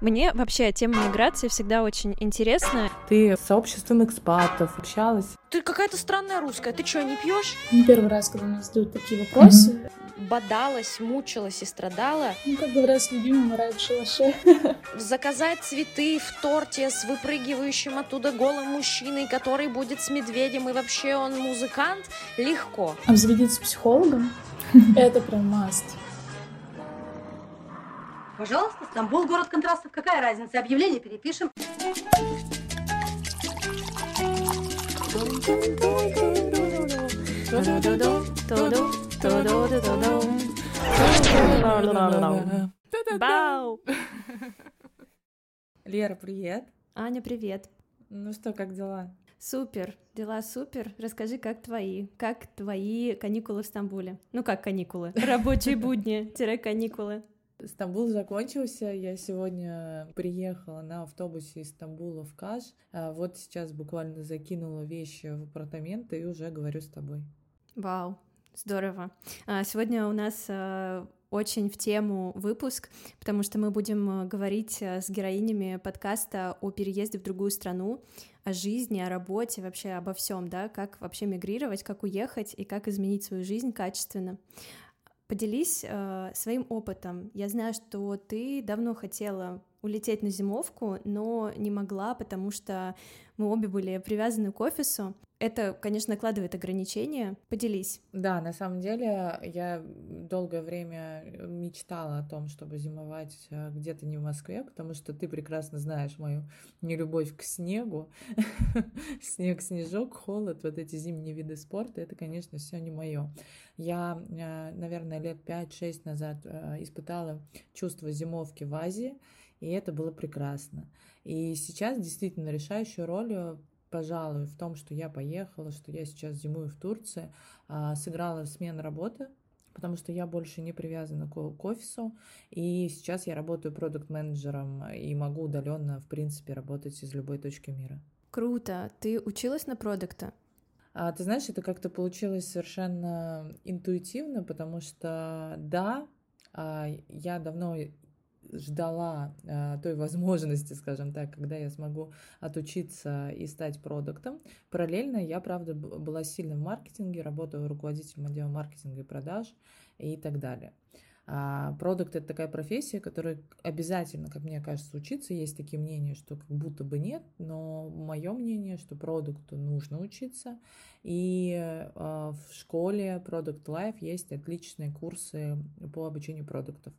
Мне вообще тема миграции всегда очень интересна. Ты с сообществом экспатов общалась? Ты какая-то странная русская. Ты что, не пьешь? Не первый раз, когда мне задают такие вопросы. Mm-hmm. Бодалась, мучилась и страдала. Ну, как говорят, с любимым умирает в шалаше. Заказать цветы в торте с выпрыгивающим оттуда голым мужчиной, который будет с медведем, и вообще он музыкант, легко. Обзаведиться психологом — это прям маст. Пожалуйста, Стамбул, город контрастов. Какая разница? Объявление перепишем. Бау! Лера, привет. Аня, привет. Ну что, как дела? Супер, дела супер. Расскажи, как твои? Как твои каникулы в Стамбуле? Ну как каникулы? Рабочие будни-каникулы. Стамбул закончился. Я сегодня приехала на автобусе из Стамбула в Каш. А вот сейчас буквально закинула вещи в апартаменты и уже говорю с тобой. Вау, здорово. А, сегодня у нас а, очень в тему выпуск, потому что мы будем говорить с героинями подкаста о переезде в другую страну, о жизни, о работе, вообще обо всем, да, как вообще мигрировать, как уехать и как изменить свою жизнь качественно. Поделись э, своим опытом. Я знаю, что ты давно хотела улететь на зимовку, но не могла, потому что мы обе были привязаны к офису. Это, конечно, накладывает ограничения. Поделись. Да, на самом деле я долгое время мечтала о том, чтобы зимовать э, где-то не в Москве, потому что ты прекрасно знаешь мою нелюбовь к снегу. Снег, снежок, холод, вот эти зимние виды спорта, это, конечно, все не мое. Я, э, наверное, лет 5-6 назад э, испытала чувство зимовки в Азии, и это было прекрасно. И сейчас действительно решающую роль пожалуй, в том, что я поехала, что я сейчас зимую в Турции, а, сыграла смена работы, потому что я больше не привязана к, офису, и сейчас я работаю продукт-менеджером и могу удаленно, в принципе, работать из любой точки мира. Круто. Ты училась на продукта? А, ты знаешь, это как-то получилось совершенно интуитивно, потому что да, а, я давно ждала э, той возможности, скажем так, когда я смогу отучиться и стать продуктом. Параллельно я, правда, была сильна в маркетинге, работала руководителем отдела маркетинга и продаж и так далее. А продукт это такая профессия, которая обязательно, как мне кажется, учиться. Есть такие мнения, что как будто бы нет, но мое мнение, что продукту нужно учиться. И э, в школе Product Life есть отличные курсы по обучению продуктов.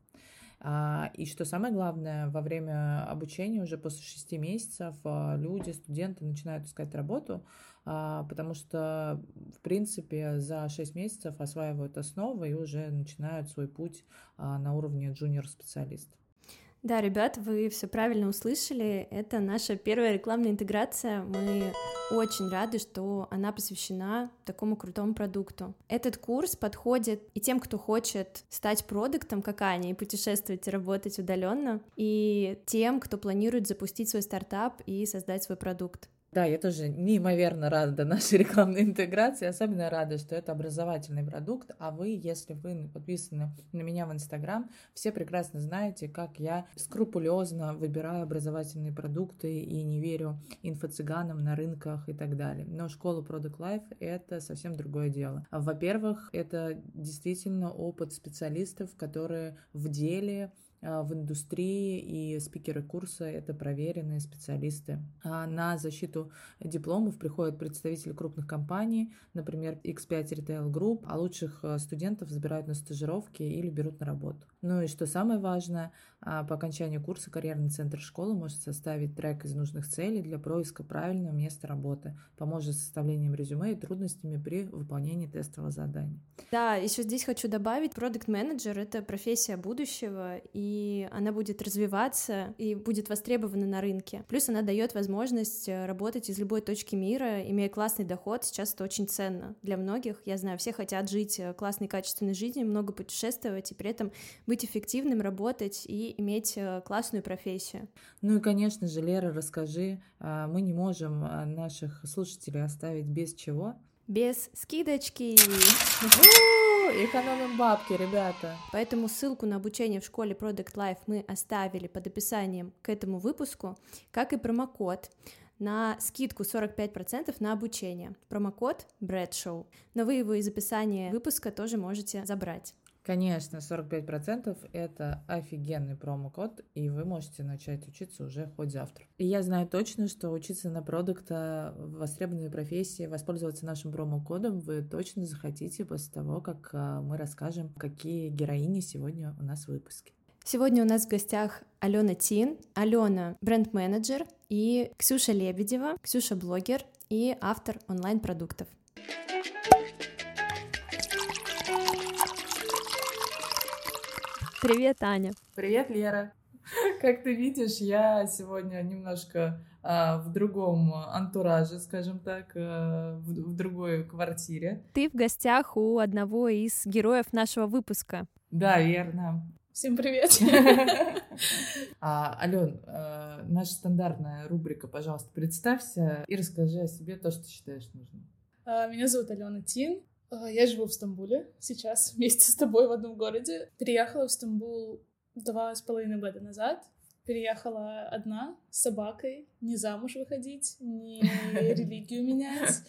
А, и что самое главное, во время обучения, уже после шести месяцев, а, люди, студенты начинают искать работу, а, потому что, в принципе, за шесть месяцев осваивают основы и уже начинают свой путь на уровне джуниор-специалист. Да, ребят, вы все правильно услышали. Это наша первая рекламная интеграция. Мы очень рады, что она посвящена такому крутому продукту. Этот курс подходит и тем, кто хочет стать продуктом, как Аня, и путешествовать и работать удаленно, и тем, кто планирует запустить свой стартап и создать свой продукт. Да, я тоже неимоверно рада нашей рекламной интеграции, особенно рада, что это образовательный продукт, а вы, если вы подписаны на меня в Инстаграм, все прекрасно знаете, как я скрупулезно выбираю образовательные продукты и не верю инфо-цыганам на рынках и так далее. Но школа Product Life — это совсем другое дело. Во-первых, это действительно опыт специалистов, которые в деле в индустрии, и спикеры курса — это проверенные специалисты. А на защиту дипломов приходят представители крупных компаний, например, X5 Retail Group, а лучших а, студентов забирают на стажировки или берут на работу. Ну и что самое важное, по окончанию курса карьерный центр школы может составить трек из нужных целей для поиска правильного места работы, поможет с составлением резюме и трудностями при выполнении тестового задания. Да, еще здесь хочу добавить, продукт менеджер это профессия будущего, и и она будет развиваться и будет востребована на рынке. Плюс она дает возможность э, работать из любой точки мира, имея классный доход. Сейчас это очень ценно для многих. Я знаю, все хотят жить э, классной, качественной жизнью, много путешествовать и при этом быть эффективным, работать и иметь э, классную профессию. Ну и, конечно же, Лера, расскажи, а, мы не можем наших слушателей оставить без чего? Без скидочки. экономим бабки, ребята. Поэтому ссылку на обучение в школе Product Life мы оставили под описанием к этому выпуску, как и промокод на скидку 45% на обучение. Промокод BreadShow. Но вы его из описания выпуска тоже можете забрать. Конечно, 45% это офигенный промокод, и вы можете начать учиться уже хоть завтра. И я знаю точно, что учиться на продукта в востребованной профессии, воспользоваться нашим промокодом вы точно захотите после того, как а, мы расскажем, какие героини сегодня у нас в выпуске. Сегодня у нас в гостях Алена Тин, Алена бренд-менеджер и Ксюша Лебедева, Ксюша блогер и автор онлайн-продуктов. Привет, Аня. Привет, Лера. Как ты видишь, я сегодня немножко а, в другом антураже, скажем так, а, в, в другой квартире. Ты в гостях у одного из героев нашего выпуска. Да, верно. Всем привет. а, Ален, а, наша стандартная рубрика, пожалуйста, представься и расскажи о себе то, что считаешь нужным. А, меня зовут Алена Тин. А, я живу в Стамбуле сейчас вместе с тобой в одном городе. Переехала в Стамбул два с половиной года назад. Переехала одна с собакой, не замуж выходить, не религию менять,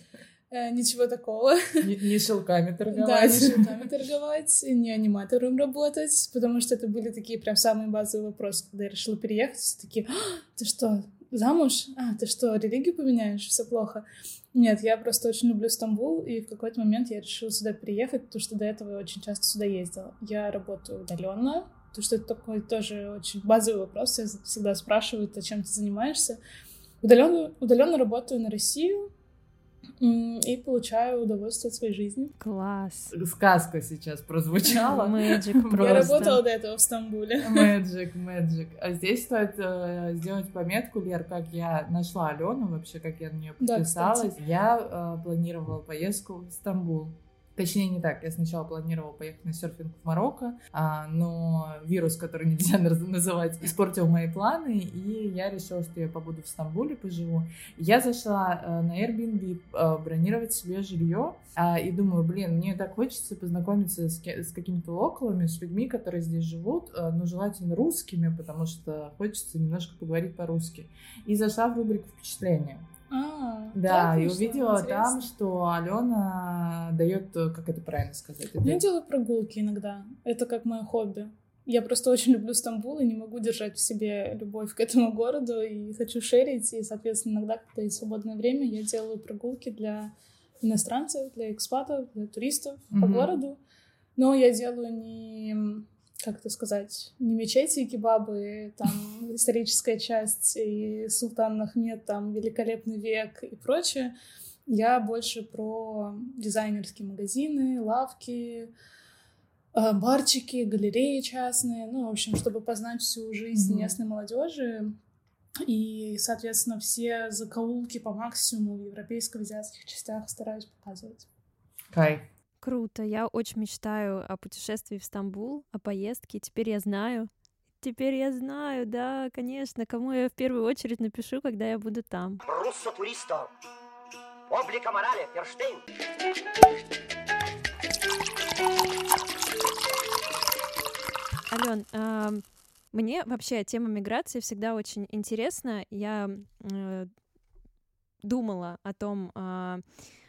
э, ничего такого. Не, не шелками торговать. Да, не шелками торговать, не аниматором работать, потому что это были такие прям самые базовые вопросы, когда я решила переехать. Все такие, «А, ты что, замуж? А, ты что, религию поменяешь? Все плохо. Нет, я просто очень люблю Стамбул, и в какой-то момент я решила сюда приехать, потому что до этого я очень часто сюда ездила. Я работаю удаленно, потому что это такой тоже очень базовый вопрос. Я всегда спрашивают, а чем ты занимаешься. Удаленно, удаленно работаю на Россию, и получаю удовольствие от своей жизни. Класс. Сказка сейчас прозвучала. Мэджик просто. Я работала до этого в Стамбуле. Мэджик, мэджик. А здесь стоит э, сделать пометку, Лер, как я нашла Алену, вообще, как я на нее подписалась. Да, я э, планировала поездку в Стамбул. Точнее, не так. Я сначала планировала поехать на серфинг в Марокко, а, но вирус, который нельзя называть, испортил мои планы, и я решила, что я побуду в Стамбуле, поживу. Я зашла а, на Airbnb а, бронировать себе жилье, а, и думаю, блин, мне так хочется познакомиться с, с какими-то локалами, с людьми, которые здесь живут, а, но желательно русскими, потому что хочется немножко поговорить по-русски. И зашла в рубрику «Впечатления». А, да, и увидела интересно. там, что Алена дает, как это правильно сказать? Это... Я делаю прогулки иногда. Это как мое хобби. Я просто очень люблю Стамбул и не могу держать в себе любовь к этому городу и хочу шерить. И, соответственно, иногда, когда есть свободное время, я делаю прогулки для иностранцев, для экспатов, для туристов mm-hmm. по городу. Но я делаю не как это сказать, не мечети и кебабы, там историческая часть и Султан Ахмед, там великолепный век и прочее. Я больше про дизайнерские магазины, лавки, э, барчики, галереи частные, ну, в общем, чтобы познать всю жизнь mm-hmm. местной молодежи и, соответственно, все закоулки по максимуму в европейско-азиатских частях стараюсь показывать. Кайф. Круто. Я очень мечтаю о путешествии в Стамбул, о поездке. Теперь я знаю. Теперь я знаю, да, конечно, кому я в первую очередь напишу, когда я буду там. Руссо туристо. Облика морали, Ферштейн. Ален, а, мне вообще тема миграции всегда очень интересна. Я э, думала о том, э,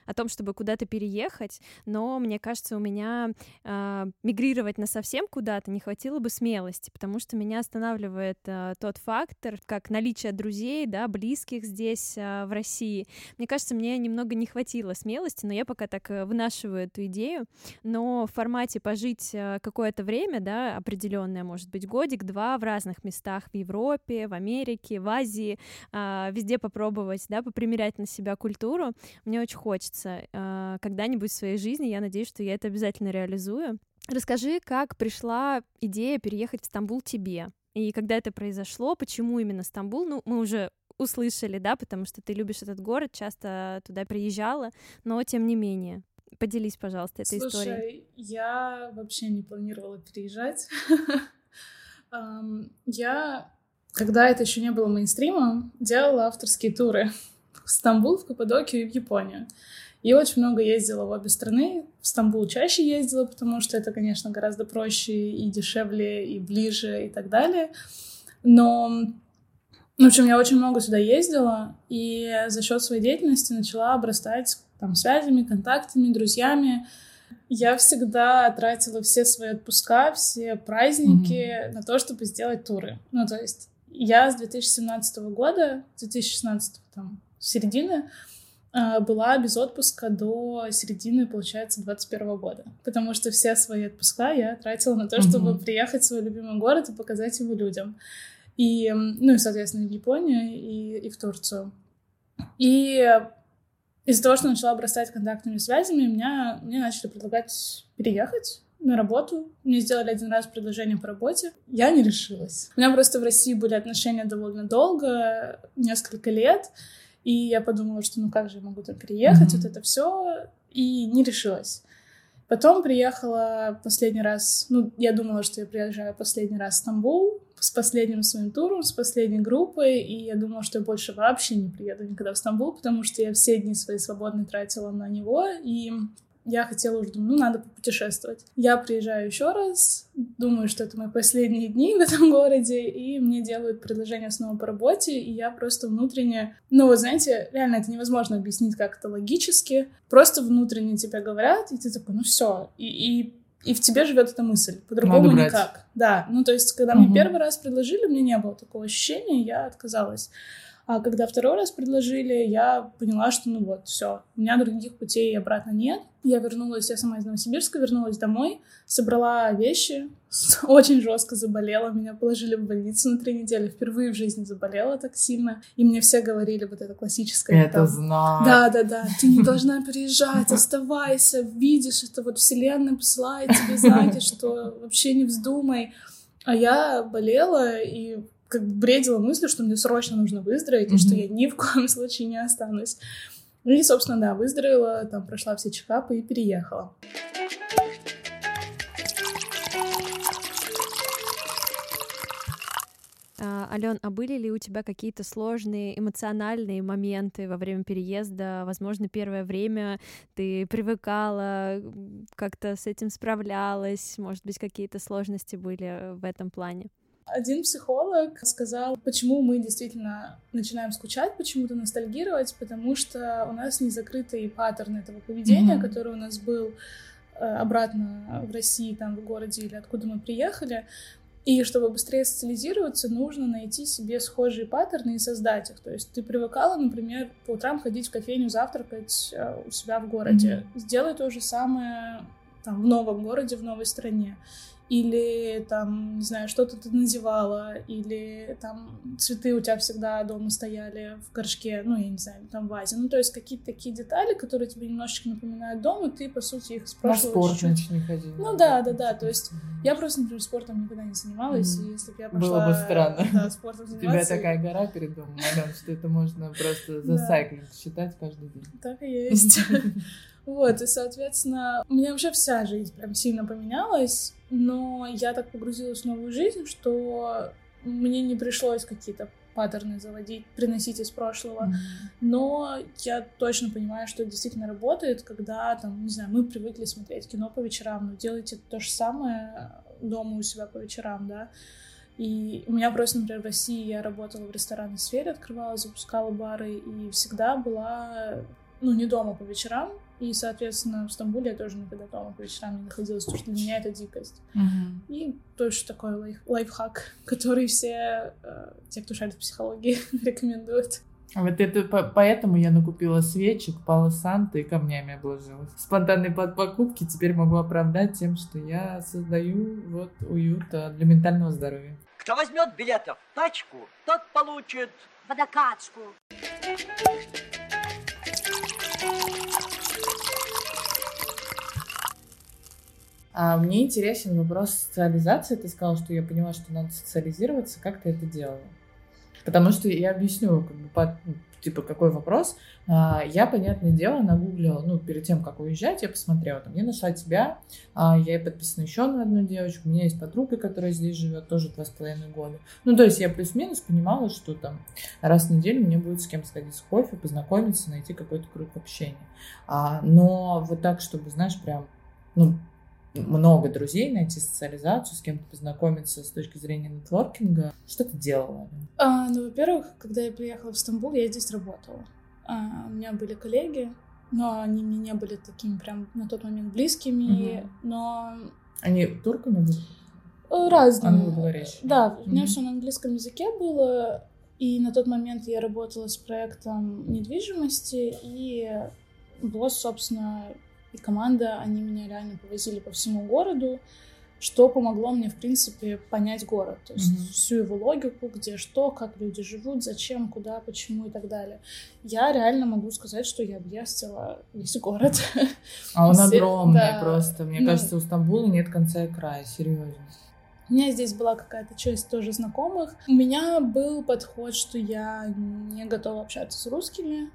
о том, чтобы куда-то переехать, но мне кажется, у меня э, мигрировать на совсем куда-то не хватило бы смелости, потому что меня останавливает э, тот фактор, как наличие друзей, да, близких здесь, э, в России. Мне кажется, мне немного не хватило смелости, но я пока так э, вынашиваю эту идею, но в формате пожить э, какое-то время, да, определенное, может быть, годик-два в разных местах в Европе, в Америке, в Азии, э, везде попробовать, да, попримерять на себя культуру, мне очень хочется случится э, когда-нибудь в своей жизни. Я надеюсь, что я это обязательно реализую. Расскажи, как пришла идея переехать в Стамбул тебе? И когда это произошло, почему именно Стамбул? Ну, мы уже услышали, да, потому что ты любишь этот город, часто туда приезжала, но тем не менее. Поделись, пожалуйста, этой Слушай, историей. я вообще не планировала переезжать. Я, когда это еще не было мейнстримом, делала авторские туры в Стамбул, в Каппадокию и в Японию. И очень много ездила в обе страны. В Стамбул чаще ездила, потому что это, конечно, гораздо проще и дешевле, и ближе, и так далее. Но в общем, я очень много сюда ездила, и за счет своей деятельности начала обрастать там связями, контактами, друзьями. Я всегда тратила все свои отпуска, все праздники mm-hmm. на то, чтобы сделать туры. Ну, то есть я с 2017 года, 2016 там, середины, была без отпуска до середины, получается, 21 года. Потому что все свои отпуска я тратила на то, чтобы mm-hmm. приехать в свой любимый город и показать его людям. И, ну, и, соответственно, в Японию и, и в Турцию. И из-за того, что начала обрастать контактными связями, меня, мне начали предлагать переехать на работу. Мне сделали один раз предложение по работе. Я не решилась. У меня просто в России были отношения довольно долго, несколько лет. И я подумала, что ну как же я могу там переехать, mm-hmm. вот это все, и не решилась. Потом приехала последний раз, ну, я думала, что я приезжаю последний раз в Стамбул с последним своим туром, с последней группой, и я думала, что я больше вообще не приеду никогда в Стамбул, потому что я все дни свои свободные тратила на него, и я хотела уже, думаю, ну, надо попутешествовать. Я приезжаю еще раз, думаю, что это мои последние дни в этом городе, и мне делают предложение снова по работе, и я просто внутренне... Ну, вот знаете, реально это невозможно объяснить как-то логически. Просто внутренне тебе говорят, и ты такой, ну все. И, и и в тебе живет эта мысль. По-другому никак. Да. Ну, то есть, когда угу. мне первый раз предложили, мне не было такого ощущения, я отказалась. А когда второй раз предложили, я поняла, что ну вот, все, у меня других путей обратно нет. Я вернулась, я сама из Новосибирска, вернулась домой, собрала вещи, очень жестко заболела, меня положили в больницу на три недели, впервые в жизни заболела так сильно, и мне все говорили вот это классическое. Это там, знаю. Да, да, да, ты не должна переезжать, оставайся, видишь, это вот вселенная посылает тебе знаки, что вообще не вздумай. А я болела, и как бы бредила мыслью, что мне срочно нужно выздороветь, mm-hmm. и что я ни в коем случае не останусь. Ну и, собственно, да, выздоровела, там прошла все чекапы и переехала. А, Ален, а были ли у тебя какие-то сложные эмоциональные моменты во время переезда? Возможно, первое время ты привыкала, как-то с этим справлялась, может быть, какие-то сложности были в этом плане? Один психолог сказал, почему мы действительно начинаем скучать, почему-то ностальгировать, потому что у нас не закрытый паттерн этого поведения, mm-hmm. который у нас был э, обратно в России, там, в городе или откуда мы приехали. И чтобы быстрее социализироваться, нужно найти себе схожие паттерны и создать их. То есть ты привыкала, например, по утрам ходить в кофейню завтракать э, у себя в городе. Mm-hmm. Сделай то же самое там, в новом городе, в новой стране или там, не знаю, что-то ты надевала, или там цветы у тебя всегда дома стояли в горшке, ну, я не знаю, там в вазе. Ну, то есть какие-то такие детали, которые тебе немножечко напоминают дом, и ты, по сути, их с прошлого На спорт, значит, не ходила. Ну, да, да, да, то есть я просто, например, спортом никогда не занималась, mm-hmm. и если бы я пошла... Было бы странно. Да, спортом заниматься... У тебя такая гора перед домом, Ален, что это можно просто за сайклинг считать каждый день. Так и есть. Вот, и, соответственно, у меня вообще вся жизнь прям сильно поменялась, но я так погрузилась в новую жизнь, что мне не пришлось какие-то паттерны заводить, приносить из прошлого. Mm-hmm. Но я точно понимаю, что это действительно работает, когда там, не знаю, мы привыкли смотреть кино по вечерам, но делайте то же самое дома у себя по вечерам, да. И у меня просто, например, в России я работала в ресторанной сфере, открывала, запускала бары, и всегда была, ну, не дома по вечерам, и, соответственно, в Стамбуле я тоже никогда дома по вечерам не находилась, потому что для меня это дикость. Uh-huh. И тоже такой лайф- лайфхак, который все э, те, кто шарит в психологии, рекомендуют. А вот это поэтому я накупила свечек, пала Санта и камнями обложилась. Спонтанные покупки теперь могу оправдать тем, что я создаю вот уют э, для ментального здоровья. Кто возьмет билетов тачку, тот получит водокачку. А мне интересен вопрос социализации. Ты сказала, что я поняла, что надо социализироваться. Как ты это делала? Потому что я объясню, как бы, по, типа, какой вопрос? А, я, понятное дело, нагуглила, ну, перед тем, как уезжать, я посмотрела, там, я нашла тебя, а, я подписана еще на одну девочку, у меня есть подруга, которая здесь живет, тоже два с половиной года. Ну, то есть я плюс-минус понимала, что там раз в неделю мне будет с кем сходить в кофе, познакомиться, найти какой-то круг общения. А, но вот так, чтобы, знаешь, прям, ну, много друзей, найти социализацию, с кем-то познакомиться с точки зрения нетворкинга. Что ты делала? А, ну, во-первых, когда я приехала в Стамбул, я здесь работала. А, у меня были коллеги, но они мне не были такими прям на тот момент близкими, угу. но... Они турками были? Э, разные. Англоговорящие? Да, у меня все на английском языке было, и на тот момент я работала с проектом недвижимости, и босс, собственно, и команда, они меня реально повозили по всему городу, что помогло мне, в принципе, понять город. То есть mm-hmm. всю его логику, где что, как люди живут, зачем, куда, почему и так далее. Я реально могу сказать, что я объездила весь город. А он огромный да. просто. Мне ну, кажется, у Стамбула нет конца и края, серьезно. У меня здесь была какая-то часть тоже знакомых. У меня был подход, что я не готова общаться с русскими.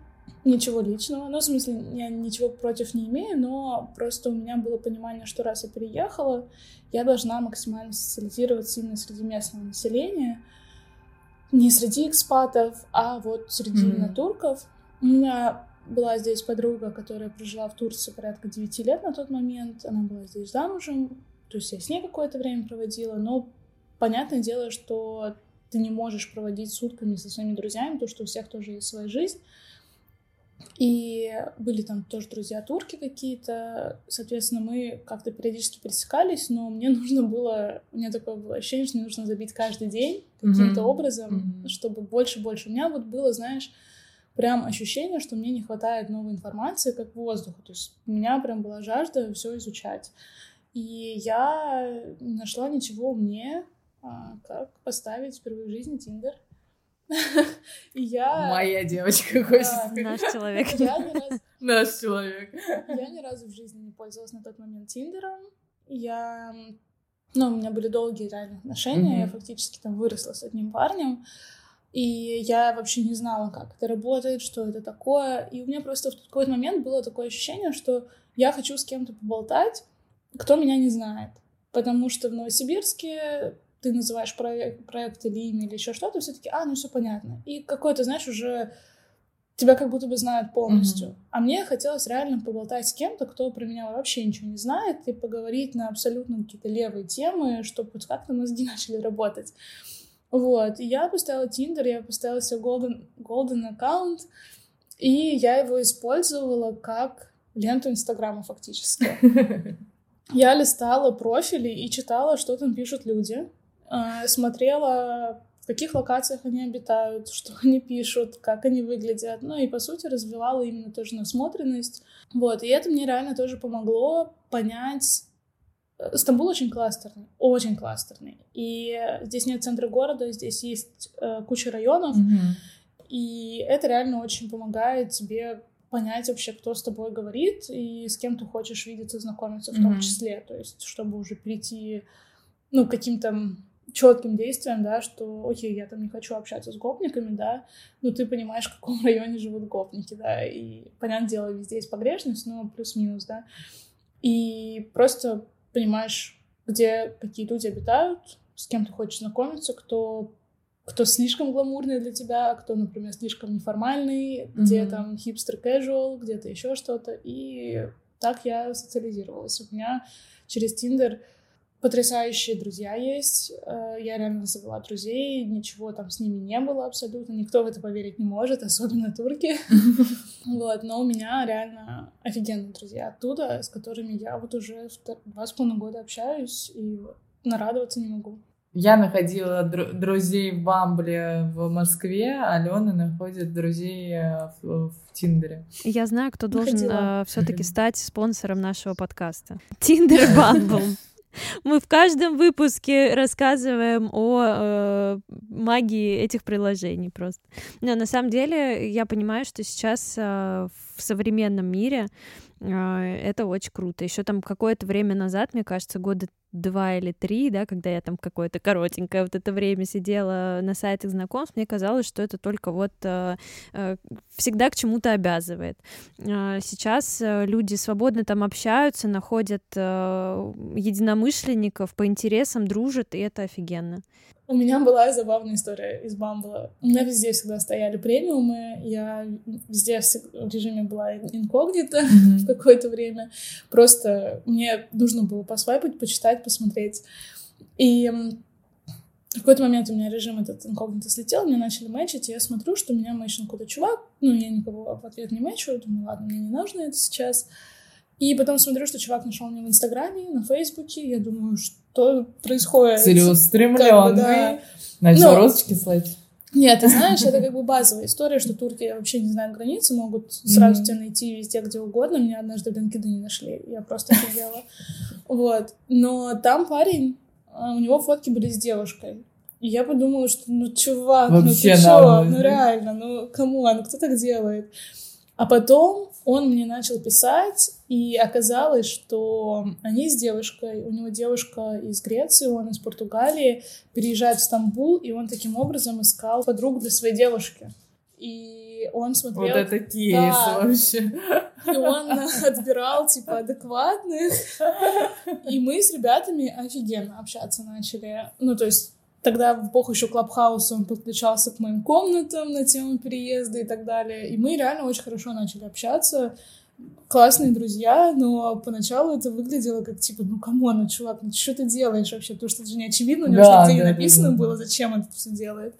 Ничего личного. Ну, в смысле, я ничего против не имею, но просто у меня было понимание, что раз я переехала, я должна максимально социализироваться именно среди местного населения. Не среди экспатов, а вот среди mm-hmm. турков. У меня была здесь подруга, которая прожила в Турции порядка 9 лет на тот момент. Она была здесь замужем. То есть я с ней какое-то время проводила. Но понятное дело, что ты не можешь проводить сутками со своими друзьями, потому что у всех тоже есть своя жизнь. И были там тоже друзья турки какие-то. Соответственно, мы как-то периодически пересекались, но мне нужно было, у меня такое было ощущение, что мне нужно забить каждый день каким-то mm-hmm. образом, mm-hmm. чтобы больше-больше. У меня вот было, знаешь, прям ощущение, что мне не хватает новой информации, как воздуха. То есть у меня прям была жажда все изучать. И я не нашла ничего умнее, а, как поставить впервые в жизни Тиндер. И я... Моя девочка хочет Наш человек. Я ни разу... Наш человек. Я ни разу в жизни не пользовалась на тот момент Тиндером. Я... Ну, у меня были долгие реально отношения, я фактически там выросла с одним парнем, и я вообще не знала, как это работает, что это такое. И у меня просто в какой-то момент было такое ощущение, что я хочу с кем-то поболтать, кто меня не знает. Потому что в Новосибирске ты называешь проект, проект или имя или еще что-то, все таки а, ну все понятно. И какой-то, знаешь, уже тебя как будто бы знают полностью. Mm-hmm. А мне хотелось реально поболтать с кем-то, кто про меня вообще ничего не знает, и поговорить на абсолютно какие-то левые темы, чтобы хоть как-то мозги начали работать. Вот. И я поставила Тиндер, я поставила себе Golden, Golden аккаунт, и я его использовала как ленту Инстаграма фактически. Я листала профили и читала, что там пишут люди. А, смотрела, в каких локациях они обитают, что они пишут, как они выглядят. Ну и, по сути, развивала именно тоже насмотренность. Вот, и это мне реально тоже помогло понять... Э, Стамбул очень кластерный, очень кластерный. И здесь нет центра города, здесь есть э, куча районов. Mm-hmm. И это реально очень помогает тебе понять вообще, кто с тобой говорит и с кем ты хочешь видеться, знакомиться в mm-hmm. том числе. То есть, чтобы уже прийти, ну, к каким-то четким действием, да, что, окей, я там не хочу общаться с гопниками, да, но ты понимаешь, в каком районе живут гопники, да, и, понятное дело, везде есть погрешность, но плюс-минус, да, и просто понимаешь, где какие люди обитают, с кем ты хочешь знакомиться, кто кто слишком гламурный для тебя, кто, например, слишком неформальный, mm-hmm. где там хипстер casual, где-то еще что-то. И так я социализировалась. У меня через Тиндер потрясающие друзья есть. Э, я реально завела друзей, ничего там с ними не было абсолютно. Никто в это поверить не может, особенно турки. Вот, но у меня реально офигенные друзья оттуда, с которыми я вот уже два с половиной года общаюсь и нарадоваться не могу. Я находила дру- друзей в Бамбле в Москве, а Алена находит друзей э, в, в Тиндере. Я знаю, кто должен э, все-таки стать спонсором нашего подкаста. Тиндер Бамбл. Мы в каждом выпуске рассказываем о э, магии этих приложений просто. Но на самом деле я понимаю, что сейчас э, в современном мире А, это очень круто. Еще там какое-то время назад, мне кажется, года два или три, да, когда я там какое-то коротенькое вот это время сидела на сайтах знакомств, мне казалось, что это только вот э, э, всегда к чему-то обязывает. Э, сейчас э, люди свободно там общаются, находят э, единомышленников по интересам, дружат, и это офигенно. У меня была забавная история из Бамбла. У меня везде всегда стояли премиумы, я везде в режиме была инкогнито mm-hmm. в какое-то время. Просто мне нужно было посвайпать, почитать, посмотреть. И в какой-то момент у меня режим этот инкогнито слетел, мне начали мэчить, и я смотрю, что меня мэчил какой-то чувак, ну, я никого в ответ не мэчу, думаю, ладно, мне не нужно это сейчас. И потом смотрю, что чувак нашел меня в Инстаграме, на Фейсбуке. Я думаю, что происходит? Целеустремленный. Как бы, да. Начал Но... розочки слать. Нет, ты знаешь, это как бы базовая история, что турки вообще не знают границы, могут сразу mm-hmm. тебя найти везде, где угодно. Меня однажды в не нашли, я просто офигела. Вот. Но там парень, а, у него фотки были с девушкой. И я подумала, что, ну, чувак, Вообще ну ты чё? Ну, реально, ну, кому, ну, кто так делает? А потом он мне начал писать, и оказалось, что они с девушкой, у него девушка из Греции, он из Португалии, переезжает в Стамбул, и он таким образом искал подруг для своей девушки. И он смотрел... Вот это кейс да, вообще. И он отбирал, типа, адекватных. И мы с ребятами офигенно общаться начали. Ну, то есть Тогда в эпоху еще Clubhouse 'а он подключался к моим комнатам на тему переезда и так далее. И мы реально очень хорошо начали общаться. Классные друзья, но поначалу это выглядело как типа, ну come on, ну чувак, ну что ты делаешь вообще? Потому что это же не очевидно, у него да, нигде да, не написано да, да. было, зачем он это все делает.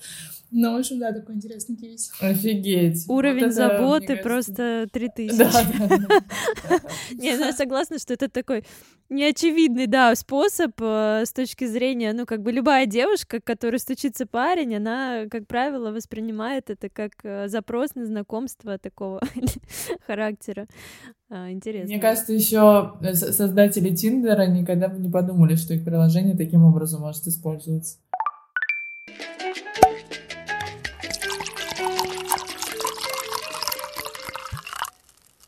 Ну, в общем, да, такой интересный кейс. Офигеть. Уровень вот заботы кажется... просто 3000. Да, да. Не, ну я согласна, что это такой неочевидный, да, способ э, с точки зрения, ну, как бы любая девушка, к которой стучится парень, она, как правило, воспринимает это как э, запрос на знакомство такого характера. А, интересно. Мне кажется, еще создатели Тиндера никогда бы не подумали, что их приложение таким образом может использоваться.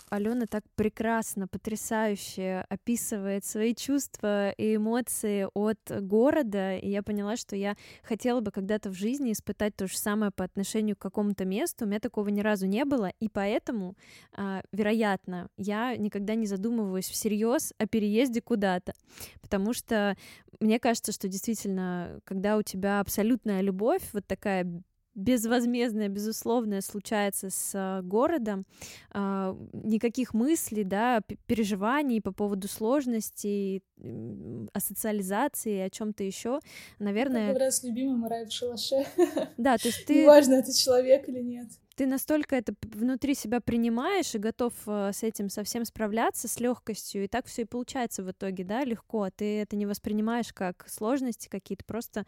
Алена так прекрасно, потрясающе описывает свои чувства и эмоции от города, и я поняла, что я хотела бы когда-то в жизни испытать то же самое по отношению к какому-то месту. У меня такого ни разу не было, и поэтому, а, вероятно, я никогда не задумываюсь всерьез о переезде куда-то, потому что мне кажется, что действительно, когда у тебя абсолютная любовь, вот такая безвозмездное, безусловное случается с а, городом, а, никаких мыслей, да, переживаний по поводу сложностей, о социализации, о чем-то еще, наверное. Как раз любимый рай в шалаше. Да, то есть ты. Неважно, это человек или нет ты настолько это внутри себя принимаешь и готов э, с этим совсем справляться с легкостью, и так все и получается в итоге, да, легко. Ты это не воспринимаешь как сложности какие-то, просто,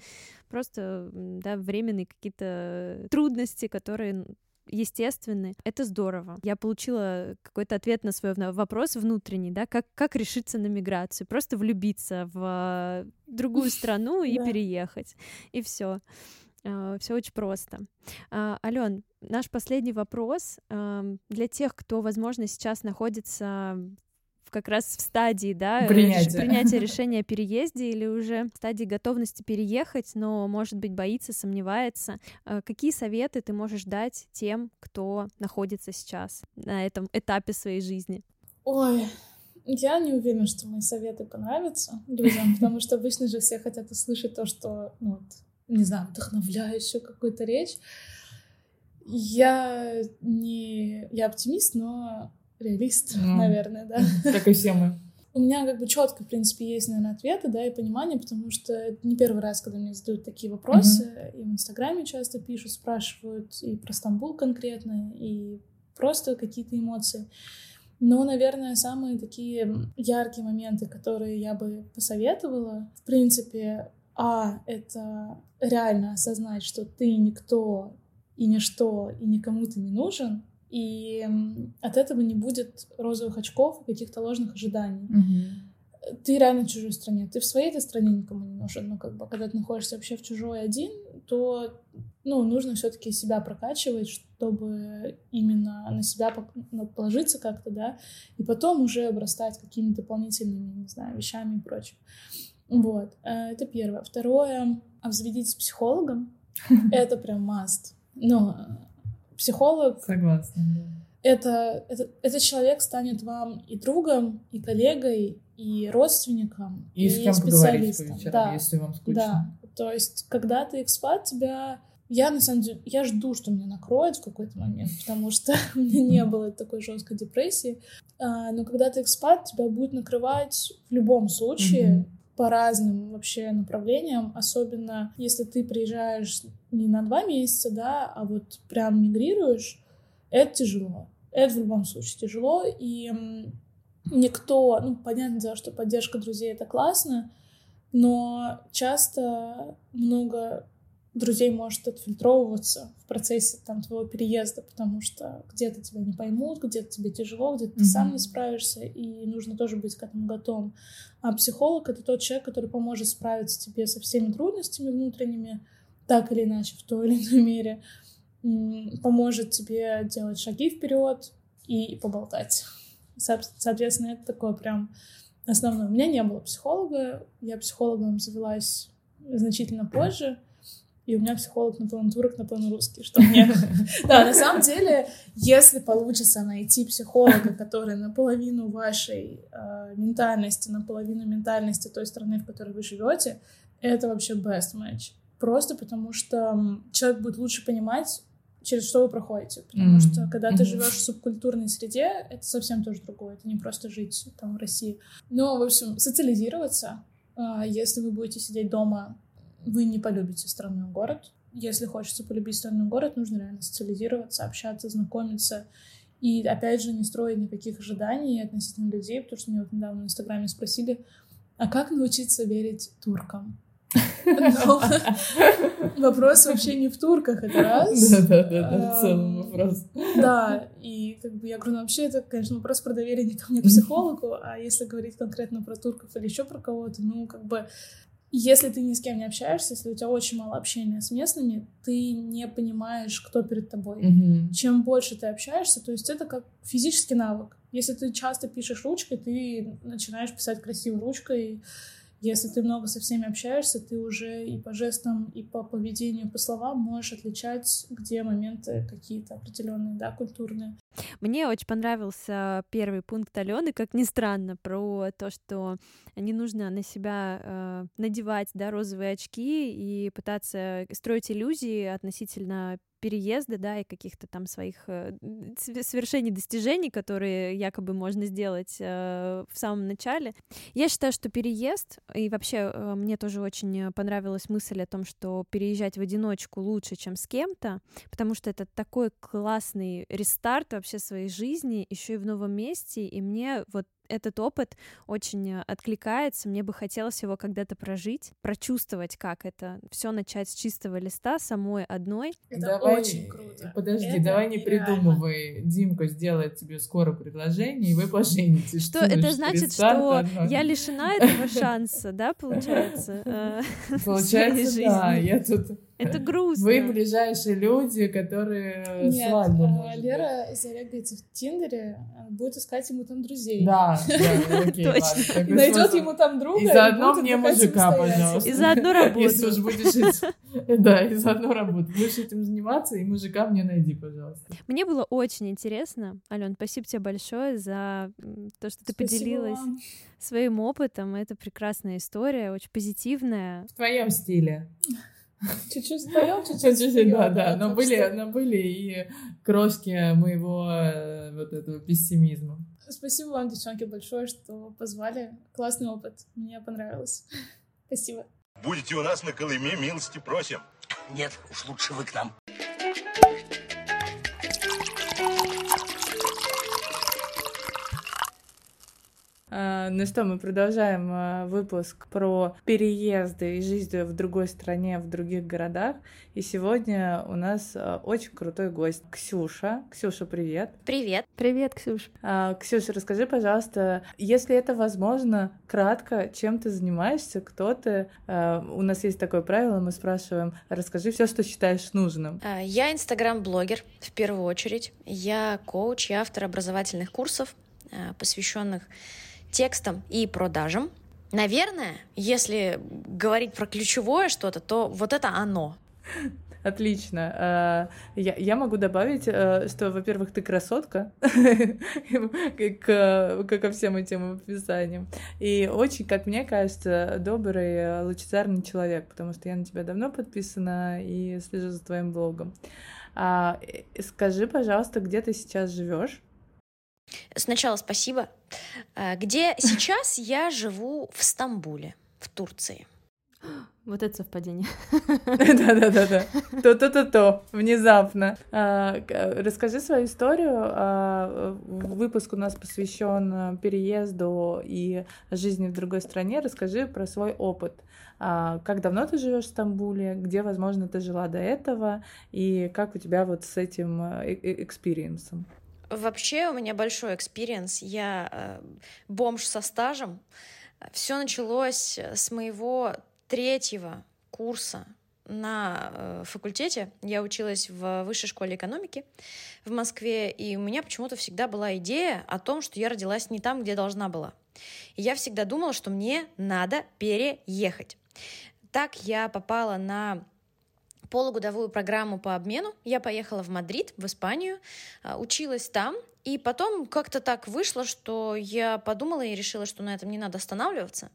просто, да, временные какие-то трудности, которые естественны. Это здорово. Я получила какой-то ответ на свой вопрос внутренний, да, как, как решиться на миграцию. Просто влюбиться в другую страну и переехать. И все. А, все очень просто. А, Ален, наш последний вопрос для тех, кто, возможно, сейчас находится как раз в стадии, да, принятия, принятия решения о переезде или уже в стадии готовности переехать, но, может быть, боится, сомневается. А, какие советы ты можешь дать тем, кто находится сейчас на этом этапе своей жизни? Ой, я не уверена, что мои советы понравятся людям, потому что обычно же все хотят услышать то, что, ну, вот, не знаю, вдохновляющую какую-то речь. Я не... Я оптимист, но реалист, ну, наверное, да. Как и все мы. У меня как бы четко, в принципе, есть, наверное, ответы, да, и понимание, потому что это не первый раз, когда мне задают такие вопросы, mm-hmm. и в Инстаграме часто пишут, спрашивают и про Стамбул конкретно, и просто какие-то эмоции. Но, наверное, самые такие яркие моменты, которые я бы посоветовала, в принципе, а, это реально осознать, что ты никто и ничто, и никому ты не нужен, и от этого не будет розовых очков и каких-то ложных ожиданий. Угу. Ты реально в чужой стране. Ты в своей этой стране никому не нужен. Но как бы, когда ты находишься вообще в чужой один, то ну, нужно все-таки себя прокачивать, чтобы именно на себя ну, положиться как-то, да, и потом уже обрастать какими-то дополнительными, не знаю, вещами и прочим. Вот, э, это первое. Второе, обзаведитесь психологом. Это прям must. Ну, психолог... Согласна, да. Это, это, этот человек станет вам и другом, и коллегой, и родственником, и, и специалистом. Вечерам, да, если вам скучно. Да, то есть, когда ты экспат, тебя я, на самом деле, я жду, что меня накроет в какой-то момент, потому что у меня не было такой жесткой депрессии. А, но когда ты экспат, тебя будет накрывать в любом случае по разным вообще направлениям, особенно если ты приезжаешь не на два месяца, да, а вот прям мигрируешь, это тяжело. Это в любом случае тяжело, и никто, ну, понятное дело, что поддержка друзей — это классно, но часто много друзей может отфильтровываться в процессе там твоего переезда, потому что где-то тебя не поймут, где-то тебе тяжело, где-то mm-hmm. ты сам не справишься, и нужно тоже быть к этому готовым. А психолог — это тот человек, который поможет справиться тебе со всеми трудностями внутренними, так или иначе, в той или иной мере, поможет тебе делать шаги вперед и поболтать. Соответственно, это такое прям основное. У меня не было психолога, я психологом завелась значительно позже, и у меня психолог наполовину турок, наполовину русский, что мне... Да, на самом деле, если получится найти психолога, который наполовину вашей э, ментальности, наполовину ментальности той страны, в которой вы живете, это вообще best match. Просто потому что человек будет лучше понимать, через что вы проходите. Потому mm-hmm. что когда mm-hmm. ты живешь в субкультурной среде, это совсем тоже другое. Это не просто жить там в России. Но, в общем, социализироваться, э, если вы будете сидеть дома вы не полюбите страну и город. Если хочется полюбить страну и город, нужно реально социализироваться, общаться, знакомиться. И, опять же, не строить никаких ожиданий относительно людей, потому что меня вот недавно в Инстаграме спросили, а как научиться верить туркам? вопрос вообще не в турках, это раз. Да-да-да, в целом вопрос. Да, и как бы я говорю, ну вообще это, конечно, вопрос про доверие не ко мне, к психологу, а если говорить конкретно про турков или еще про кого-то, ну как бы если ты ни с кем не общаешься, если у тебя очень мало общения с местными, ты не понимаешь, кто перед тобой. Mm-hmm. Чем больше ты общаешься, то есть это как физический навык. Если ты часто пишешь ручкой, ты начинаешь писать красивой ручкой, если ты много со всеми общаешься, ты уже и по жестам, и по поведению, по словам можешь отличать, где моменты какие-то определенные, да, культурные. Мне очень понравился первый пункт Алены, как ни странно, про то, что не нужно на себя э, надевать да, розовые очки и пытаться строить иллюзии относительно переезда, да, и каких-то там своих э, совершений, достижений, которые якобы можно сделать э, в самом начале. Я считаю, что переезд, и вообще э, мне тоже очень понравилась мысль о том, что переезжать в одиночку лучше, чем с кем-то, потому что это такой классный рестарт вообще своей жизни, еще и в новом месте, и мне вот этот опыт очень э, откликается. Мне бы хотелось его когда-то прожить, прочувствовать, как это. Все начать с чистого листа, самой одной. Это давай, очень круто. Подожди, это давай не придумывай. Димка сделает тебе скоро предложение, и вы поженитесь. Что это значит, что я лишена этого шанса, да, получается? Э, получается, да. Я тут это грустно. Вы ближайшие люди, которые Нет, свадьбу а, Лера зарегается в Тиндере, а, будет искать ему там друзей. Да, да, окей, ладно. Найдет ему там друга. И заодно мне мужика, пожалуйста. И заодно работу. Если уж будешь Да, и заодно работу. Будешь этим заниматься, и мужика мне найди, пожалуйста. Мне было очень интересно. Ален, спасибо тебе большое за то, что ты поделилась своим опытом. Это прекрасная история, очень позитивная. В твоем стиле. Чуть-чуть споем, чуть-чуть чуть Да, да, но были, но были и крошки моего э, вот этого пессимизма. Спасибо вам, девчонки, большое, что позвали. Классный опыт, мне понравилось. Спасибо. Будете у нас на Колыме, милости просим. Нет, уж лучше вы к нам. Ну что, мы продолжаем а, выпуск про переезды и жизнь в другой стране, в других городах. И сегодня у нас а, очень крутой гость Ксюша. Ксюша, привет. Привет. Привет, Ксюш. Ксюша, расскажи, пожалуйста, если это возможно, кратко, чем ты занимаешься, кто ты? У нас есть такое правило, мы спрашиваем, расскажи все, что считаешь нужным. Я инстаграм-блогер, в первую очередь. Я коуч и автор образовательных курсов, посвященных текстом и продажам. Наверное, если говорить про ключевое что-то, то вот это оно. Отлично. А, я, могу добавить, э, что, во-первых, ты красотка, как ко всем этим описаниям. И очень, как мне кажется, добрый, э, лучезарный человек, потому что я на тебя давно подписана и слежу за твоим блогом. А, скажи, пожалуйста, где ты сейчас живешь? Сначала спасибо. А, где сейчас я живу в Стамбуле, в Турции. Вот это совпадение. Да-да-да-да. То-то-то-то. Внезапно. А, расскажи свою историю. А, выпуск у нас посвящен переезду и жизни в другой стране. Расскажи про свой опыт. Как давно ты живешь в Стамбуле? Где, возможно, ты жила до этого? И как у тебя вот с этим experience 'ом? Вообще у меня большой experience. Я э, бомж со стажем. Все началось с моего третьего курса на э, факультете. Я училась в высшей школе экономики в Москве, и у меня почему-то всегда была идея о том, что я родилась не там, где должна была. И я всегда думала, что мне надо переехать. Так я попала на полугодовую программу по обмену. Я поехала в Мадрид, в Испанию, а, училась там, и потом как-то так вышло, что я подумала и решила, что на этом не надо останавливаться.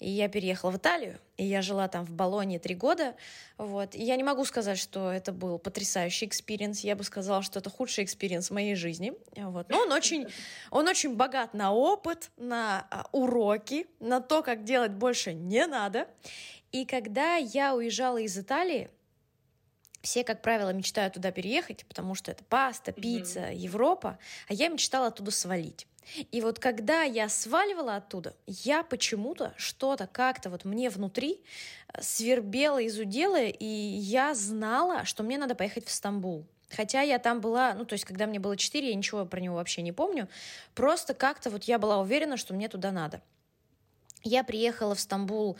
И я переехала в Италию, и я жила там в Болоне три года. Вот. И я не могу сказать, что это был потрясающий experience. Я бы сказала, что это худший experience в моей жизни. Вот. Но он очень, он очень богат на опыт, на а, уроки, на то, как делать больше не надо. И когда я уезжала из Италии, все, как правило, мечтают туда переехать, потому что это паста, пицца, mm-hmm. Европа, а я мечтала оттуда свалить. И вот когда я сваливала оттуда, я почему-то что-то как-то вот мне внутри э, свербело, изудело, и я знала, что мне надо поехать в Стамбул. Хотя я там была, ну, то есть, когда мне было 4, я ничего про него вообще не помню. Просто как-то вот я была уверена, что мне туда надо. Я приехала в Стамбул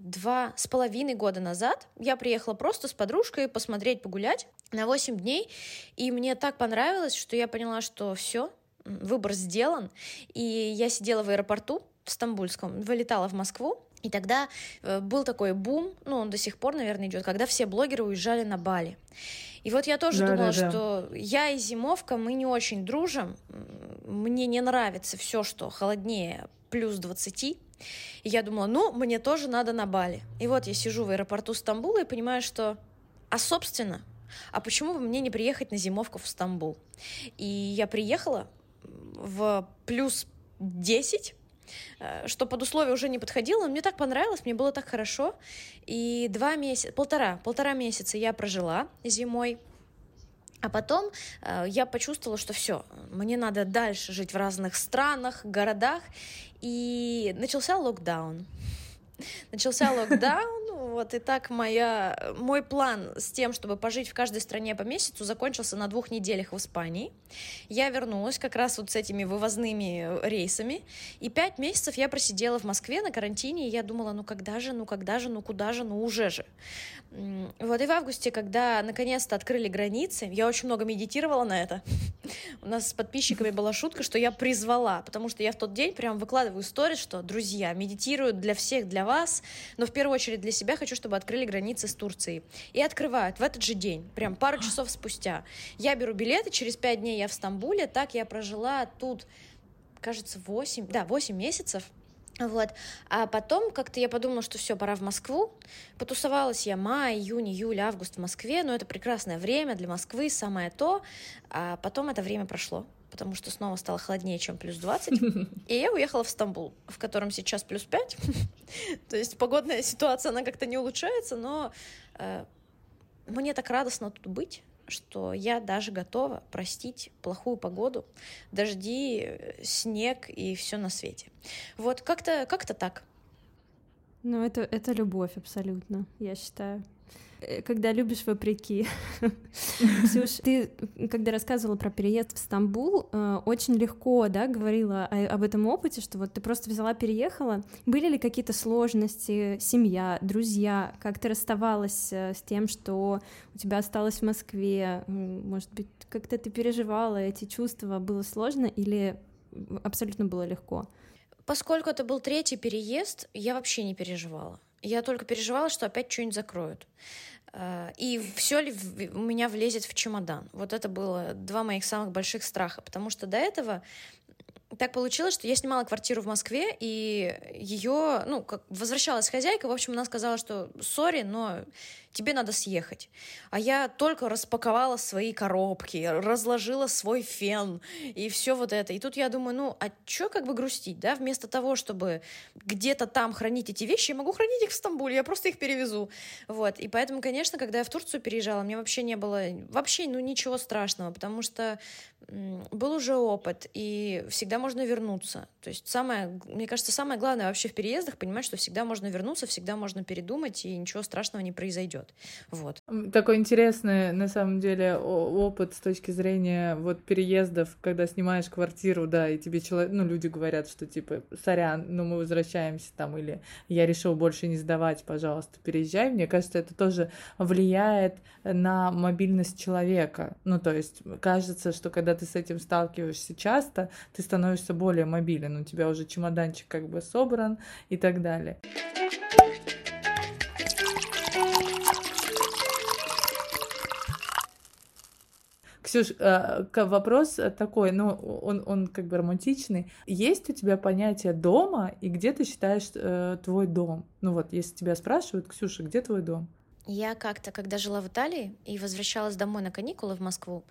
два с половиной года назад я приехала просто с подружкой посмотреть, погулять на 8 дней, и мне так понравилось, что я поняла, что все, выбор сделан, и я сидела в аэропорту в Стамбульском, вылетала в Москву, и тогда э, был такой бум, ну, он до сих пор, наверное, идет, когда все блогеры уезжали на Бали. И вот я тоже да, думала, да, да. что я и зимовка, мы не очень дружим. Мне не нравится все, что холоднее плюс 20. И я думала, ну, мне тоже надо на Бали. И вот я сижу в аэропорту Стамбула и понимаю, что, а собственно, а почему бы мне не приехать на зимовку в Стамбул? И я приехала в плюс 10, э, что под условия уже не подходило, но мне так понравилось, мне было так хорошо. И два месяца, полтора, полтора месяца я прожила зимой а потом э, я почувствовала, что все, мне надо дальше жить в разных странах, городах, и начался локдаун. Начался локдаун, вот, и так моя, мой план с тем, чтобы пожить в каждой стране по месяцу, закончился на двух неделях в Испании. Я вернулась как раз вот с этими вывозными рейсами, и пять месяцев я просидела в Москве на карантине, и я думала, ну когда же, ну когда же, ну куда же, ну уже же. Вот и в августе, когда наконец-то открыли границы, я очень много медитировала на это. У нас с подписчиками была шутка, что я призвала, потому что я в тот день прям выкладываю сторис, что, друзья, медитирую для всех, для вас, но в первую очередь для себя хочу, чтобы открыли границы с Турцией. И открывают в этот же день, прям пару часов спустя. Я беру билеты, через пять дней я в Стамбуле, так я прожила тут, кажется, 8, да, 8 месяцев. Вот. А потом как-то я подумала, что все, пора в Москву. Потусовалась я май, июнь, июль, август в Москве, но это прекрасное время для Москвы, самое то. А потом это время прошло, потому что снова стало холоднее, чем плюс 20. И я уехала в Стамбул, в котором сейчас плюс 5. То есть погодная ситуация, она как-то не улучшается, но э, мне так радостно тут быть. что я даже готова простить плохую погоду, дожди, снег и все на свете. Вот как-то как так. Ну, это, это любовь абсолютно, я считаю. Э, когда любишь вопреки. Ксюш, ты, когда рассказывала про переезд в Стамбул, э, очень легко, да, говорила об этом опыте, что вот ты просто взяла, переехала. Были ли какие-то сложности, семья, друзья? Как ты расставалась э, с тем, что у тебя осталось в Москве? Может быть, как-то ты переживала эти чувства? Было сложно или абсолютно было легко? Поскольку это был третий переезд, я вообще не переживала. Я только переживала, что опять что-нибудь закроют. Э, и все ли у меня влезет в чемодан? Вот это было два моих самых больших страха, потому что до этого так получилось, что я снимала квартиру в Москве, и ее, ну, как возвращалась хозяйка, в общем, она сказала, что сори, но тебе надо съехать. А я только распаковала свои коробки, разложила свой фен и все вот это. И тут я думаю, ну, а что как бы грустить, да? Вместо того, чтобы где-то там хранить эти вещи, я могу хранить их в Стамбуле, я просто их перевезу. Вот. И поэтому, конечно, когда я в Турцию переезжала, мне вообще не было вообще, ну, ничего страшного, потому что был уже опыт, и всегда можно вернуться. То есть самое, мне кажется, самое главное вообще в переездах понимать, что всегда можно вернуться, всегда можно передумать, и ничего страшного не произойдет. Вот. Такой интересный, на самом деле, опыт с точки зрения вот переездов, когда снимаешь квартиру, да, и тебе человек, ну, люди говорят, что типа, сорян, ну, мы возвращаемся там, или я решил больше не сдавать, пожалуйста, переезжай. Мне кажется, это тоже влияет на мобильность человека. Ну, то есть, кажется, что когда ты с этим сталкиваешься часто, ты становишься более мобилен, у тебя уже чемоданчик как бы собран и так далее. Ксюш, э, вопрос такой, ну, он, он как бы романтичный. Есть у тебя понятие дома, и где ты считаешь э, твой дом? Ну вот, если тебя спрашивают, Ксюша, где твой дом? Я как-то, когда жила в Италии и возвращалась домой на каникулы в Москву,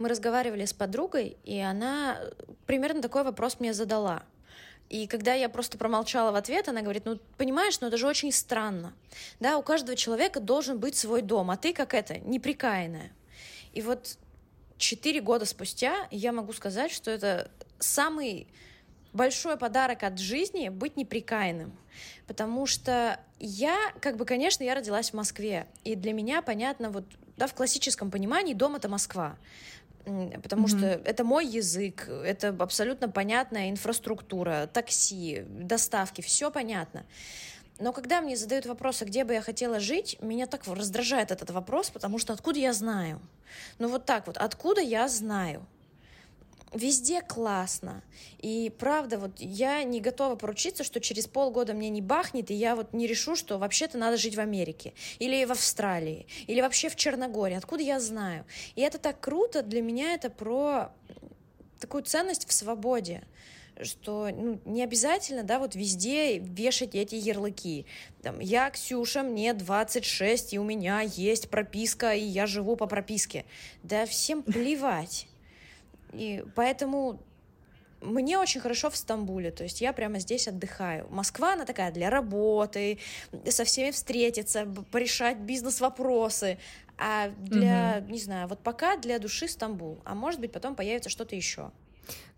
мы разговаривали с подругой, и она примерно такой вопрос мне задала. И когда я просто промолчала в ответ, она говорит, ну, понимаешь, ну это же очень странно. Да, у каждого человека должен быть свой дом, а ты как это, неприкаянная. И вот четыре года спустя я могу сказать, что это самый большой подарок от жизни быть неприкаянным. Потому что я, как бы, конечно, я родилась в Москве. И для меня понятно, вот, да, в классическом понимании дом — это Москва потому mm-hmm. что это мой язык, это абсолютно понятная инфраструктура, такси, доставки, все понятно. Но когда мне задают вопрос, а где бы я хотела жить, меня так раздражает этот вопрос, потому что откуда я знаю? Ну вот так вот, откуда я знаю? Везде классно. И правда, вот я не готова поручиться, что через полгода мне не бахнет, и я вот не решу, что вообще-то надо жить в Америке, или в Австралии, или вообще в Черногории. Откуда я знаю? И это так круто, для меня это про такую ценность в свободе что ну, не обязательно, да, вот везде вешать эти ярлыки. Там, я Ксюша, мне 26, и у меня есть прописка, и я живу по прописке. Да всем плевать. И поэтому мне очень хорошо в Стамбуле, то есть я прямо здесь отдыхаю. Москва, она такая для работы, со всеми встретиться, порешать бизнес-вопросы. А для, угу. не знаю, вот пока для души Стамбул, а может быть потом появится что-то еще.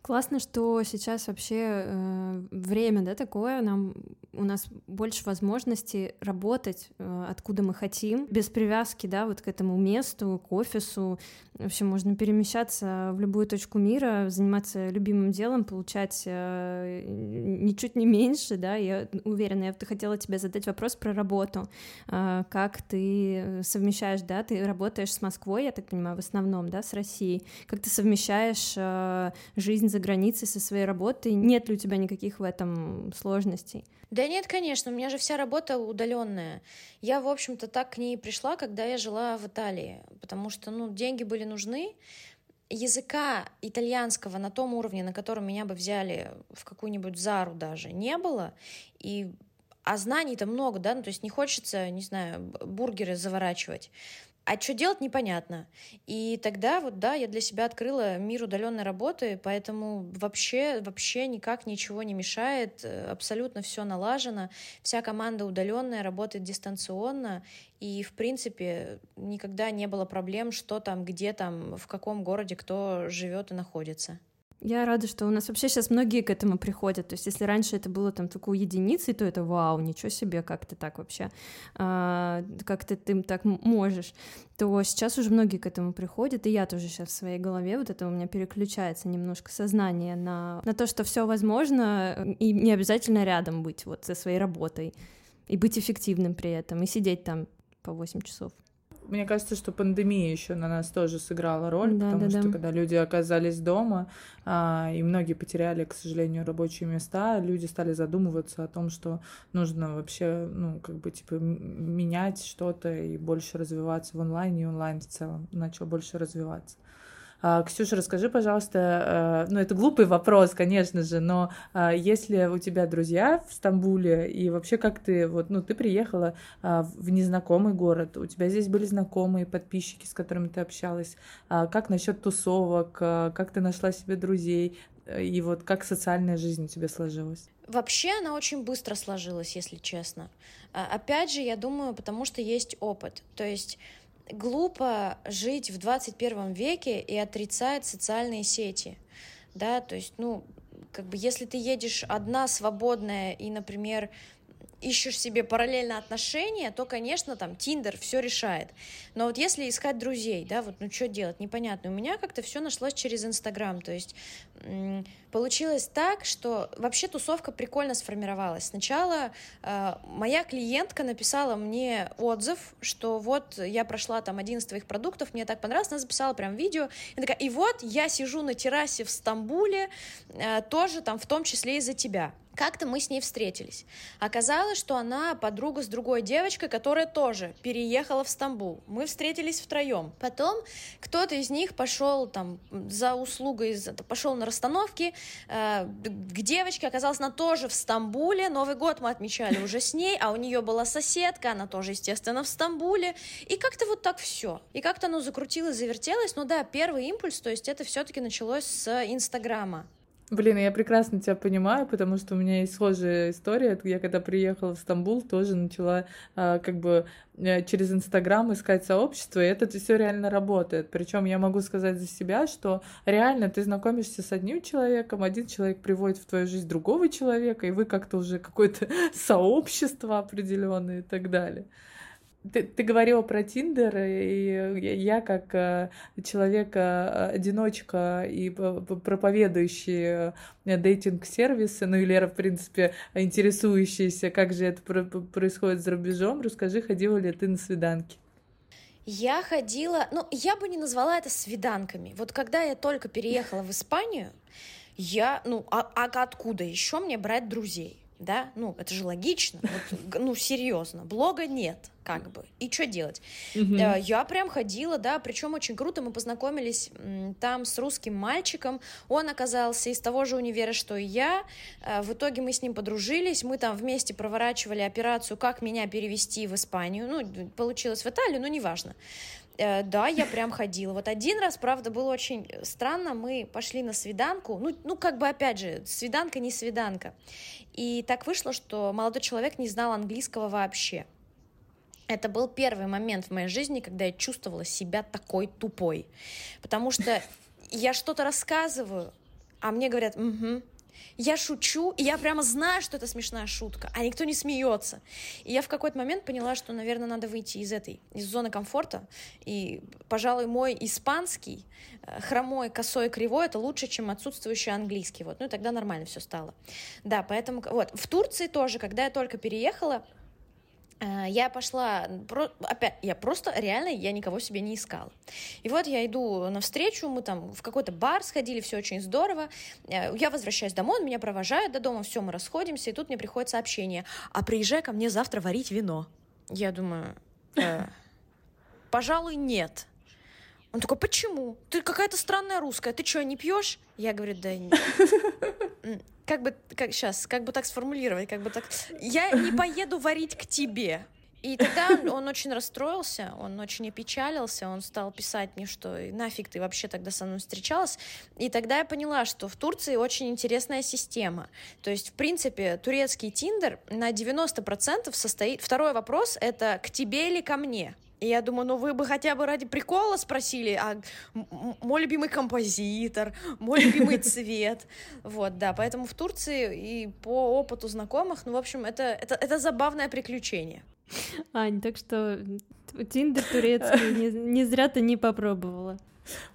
Классно, что сейчас вообще э, время, да, такое, нам у нас больше возможностей работать, э, откуда мы хотим, без привязки, да, вот к этому месту, к офису. В общем, можно перемещаться в любую точку мира, заниматься любимым делом, получать э, ничуть не меньше, да. Я уверена, я хотела тебе задать вопрос про работу, э, как ты совмещаешь, да, ты работаешь с Москвой, я так понимаю, в основном, да, с Россией, как ты совмещаешь э, жизнь за границей со своей работой? Нет ли у тебя никаких в этом сложностей? Да нет, конечно, у меня же вся работа удаленная. Я, в общем-то, так к ней пришла, когда я жила в Италии, потому что, ну, деньги были нужны, языка итальянского на том уровне, на котором меня бы взяли в какую-нибудь Зару даже, не было, и а знаний-то много, да, ну, то есть не хочется, не знаю, бургеры заворачивать. А что делать, непонятно. И тогда вот, да, я для себя открыла мир удаленной работы, поэтому вообще, вообще никак ничего не мешает, э, абсолютно все налажено, вся команда удаленная, работает дистанционно, и, в принципе, никогда не было проблем, что там, где там, в каком городе кто живет и находится. Я рада, что у нас вообще сейчас многие к этому приходят. То есть, если раньше это было там такой единицей, то это вау, ничего себе, как ты так вообще, а, как ты, ты так можешь, то сейчас уже многие к этому приходят, и я тоже сейчас в своей голове вот это у меня переключается немножко сознание на, на то, что все возможно, и не обязательно рядом быть вот со своей работой, и быть эффективным при этом, и сидеть там по 8 часов мне кажется, что пандемия еще на нас тоже сыграла роль, да, потому да, что да. когда люди оказались дома, а, и многие потеряли, к сожалению, рабочие места, люди стали задумываться о том, что нужно вообще, ну, как бы, типа, менять что-то и больше развиваться в онлайне, и онлайн в целом начал больше развиваться. А, Ксюша, расскажи, пожалуйста, э, ну это глупый вопрос, конечно же, но а, если у тебя друзья в Стамбуле и вообще как ты, вот, ну ты приехала а, в незнакомый город, у тебя здесь были знакомые подписчики, с которыми ты общалась, как насчет тусовок, как ты нашла себе друзей, и вот как социальная жизнь у тебя сложилась? Вообще она очень быстро сложилась, если честно. Опять же, я думаю, потому что есть опыт. То есть глупо жить в 21 веке и отрицать социальные сети. Да, то есть, ну, как бы, если ты едешь одна свободная и, например, ищешь себе параллельно отношения, то, конечно, там Тиндер все решает. Но вот если искать друзей, да, вот ну что делать, непонятно. У меня как-то все нашлось через Инстаграм. То есть получилось так, что вообще тусовка прикольно сформировалась. Сначала э, моя клиентка написала мне отзыв, что вот я прошла там один из твоих продуктов, мне так понравилось, она записала прям видео. И такая, и вот я сижу на террасе в Стамбуле, э, тоже там в том числе из-за тебя. Как-то мы с ней встретились. Оказалось, что она подруга с другой девочкой, которая тоже переехала в Стамбул. Мы встретились втроем. Потом кто-то из них пошел там за услугой, пошел на расстановки э, к девочке. Оказалось, она тоже в Стамбуле. Новый год мы отмечали уже с ней, а у нее была соседка, она тоже, естественно, в Стамбуле. И как-то вот так все. И как-то оно закрутилось, завертелось. Ну да, первый импульс, то есть это все-таки началось с Инстаграма. Блин, я прекрасно тебя понимаю, потому что у меня есть схожая история. Я когда приехала в Стамбул, тоже начала а, как бы э, через Инстаграм искать сообщество, и это все реально работает. Причем я могу сказать за себя, что реально ты знакомишься с одним человеком, один человек приводит в твою жизнь другого человека, и вы как-то уже какое-то сообщество определенное и так далее. Ты, ты говорила про Тиндер, и я как э, человек-одиночка и проповедующий э, дейтинг-сервисы, ну и Лера, в принципе, интересующаяся, как же это происходит за рубежом, расскажи, ходила ли ты на свиданки? Я ходила, ну, я бы не назвала это свиданками. Вот когда я только переехала в Испанию, я, ну, а, а откуда еще мне брать друзей? Да, ну, это же логично, вот, ну, серьезно, блога нет, как бы, и что делать? Mm-hmm. Я прям ходила, да, причем очень круто, мы познакомились там с русским мальчиком, он оказался из того же универа, что и я, э, в итоге мы с ним подружились, мы там вместе проворачивали операцию, как меня перевести в Испанию, ну, получилось в Италию, но неважно, да, я прям ходила. Вот один раз, правда, было очень странно. Мы пошли на свиданку. Ну, ну, как бы, опять же, свиданка не свиданка. И так вышло, что молодой человек не знал английского вообще. Это был первый момент в моей жизни, когда я чувствовала себя такой тупой. Потому что я что-то рассказываю, а мне говорят, угу, я шучу, и я прямо знаю, что это смешная шутка, а никто не смеется. И я в какой-то момент поняла, что, наверное, надо выйти из этой, из зоны комфорта. И, пожалуй, мой испанский, э, хромой, косой, кривой, это лучше, чем отсутствующий английский. Вот. Ну и тогда нормально все стало. Да, поэтому вот. В Турции тоже, когда я только переехала, я пошла, опять, я просто реально, я никого себе не искала. И вот я иду навстречу, мы там в какой-то бар сходили, все очень здорово. Э, я возвращаюсь домой, он меня провожает до дома, все, мы расходимся, и тут мне приходит сообщение, а приезжай ко мне завтра варить вино. Я думаю, э, пожалуй, нет. Он такой, почему? Ты какая-то странная русская, ты что, не пьешь? Я говорю, да как бы, как сейчас, как бы так сформулировать, как бы так, я не поеду варить к тебе. И тогда он, он очень расстроился, он очень опечалился, он стал писать мне, что нафиг ты вообще тогда со мной встречалась. И тогда я поняла, что в Турции очень интересная система. То есть, в принципе, турецкий Тиндер на 90% состоит... Второй вопрос — это к тебе или ко мне? И я думаю, ну вы бы хотя бы ради прикола спросили, а мой любимый композитор, мой любимый цвет. Вот, да, поэтому в Турции и по опыту знакомых, ну, в общем, это, это, это забавное приключение. Ань, так что Тиндер турецкий, не, не зря ты не попробовала.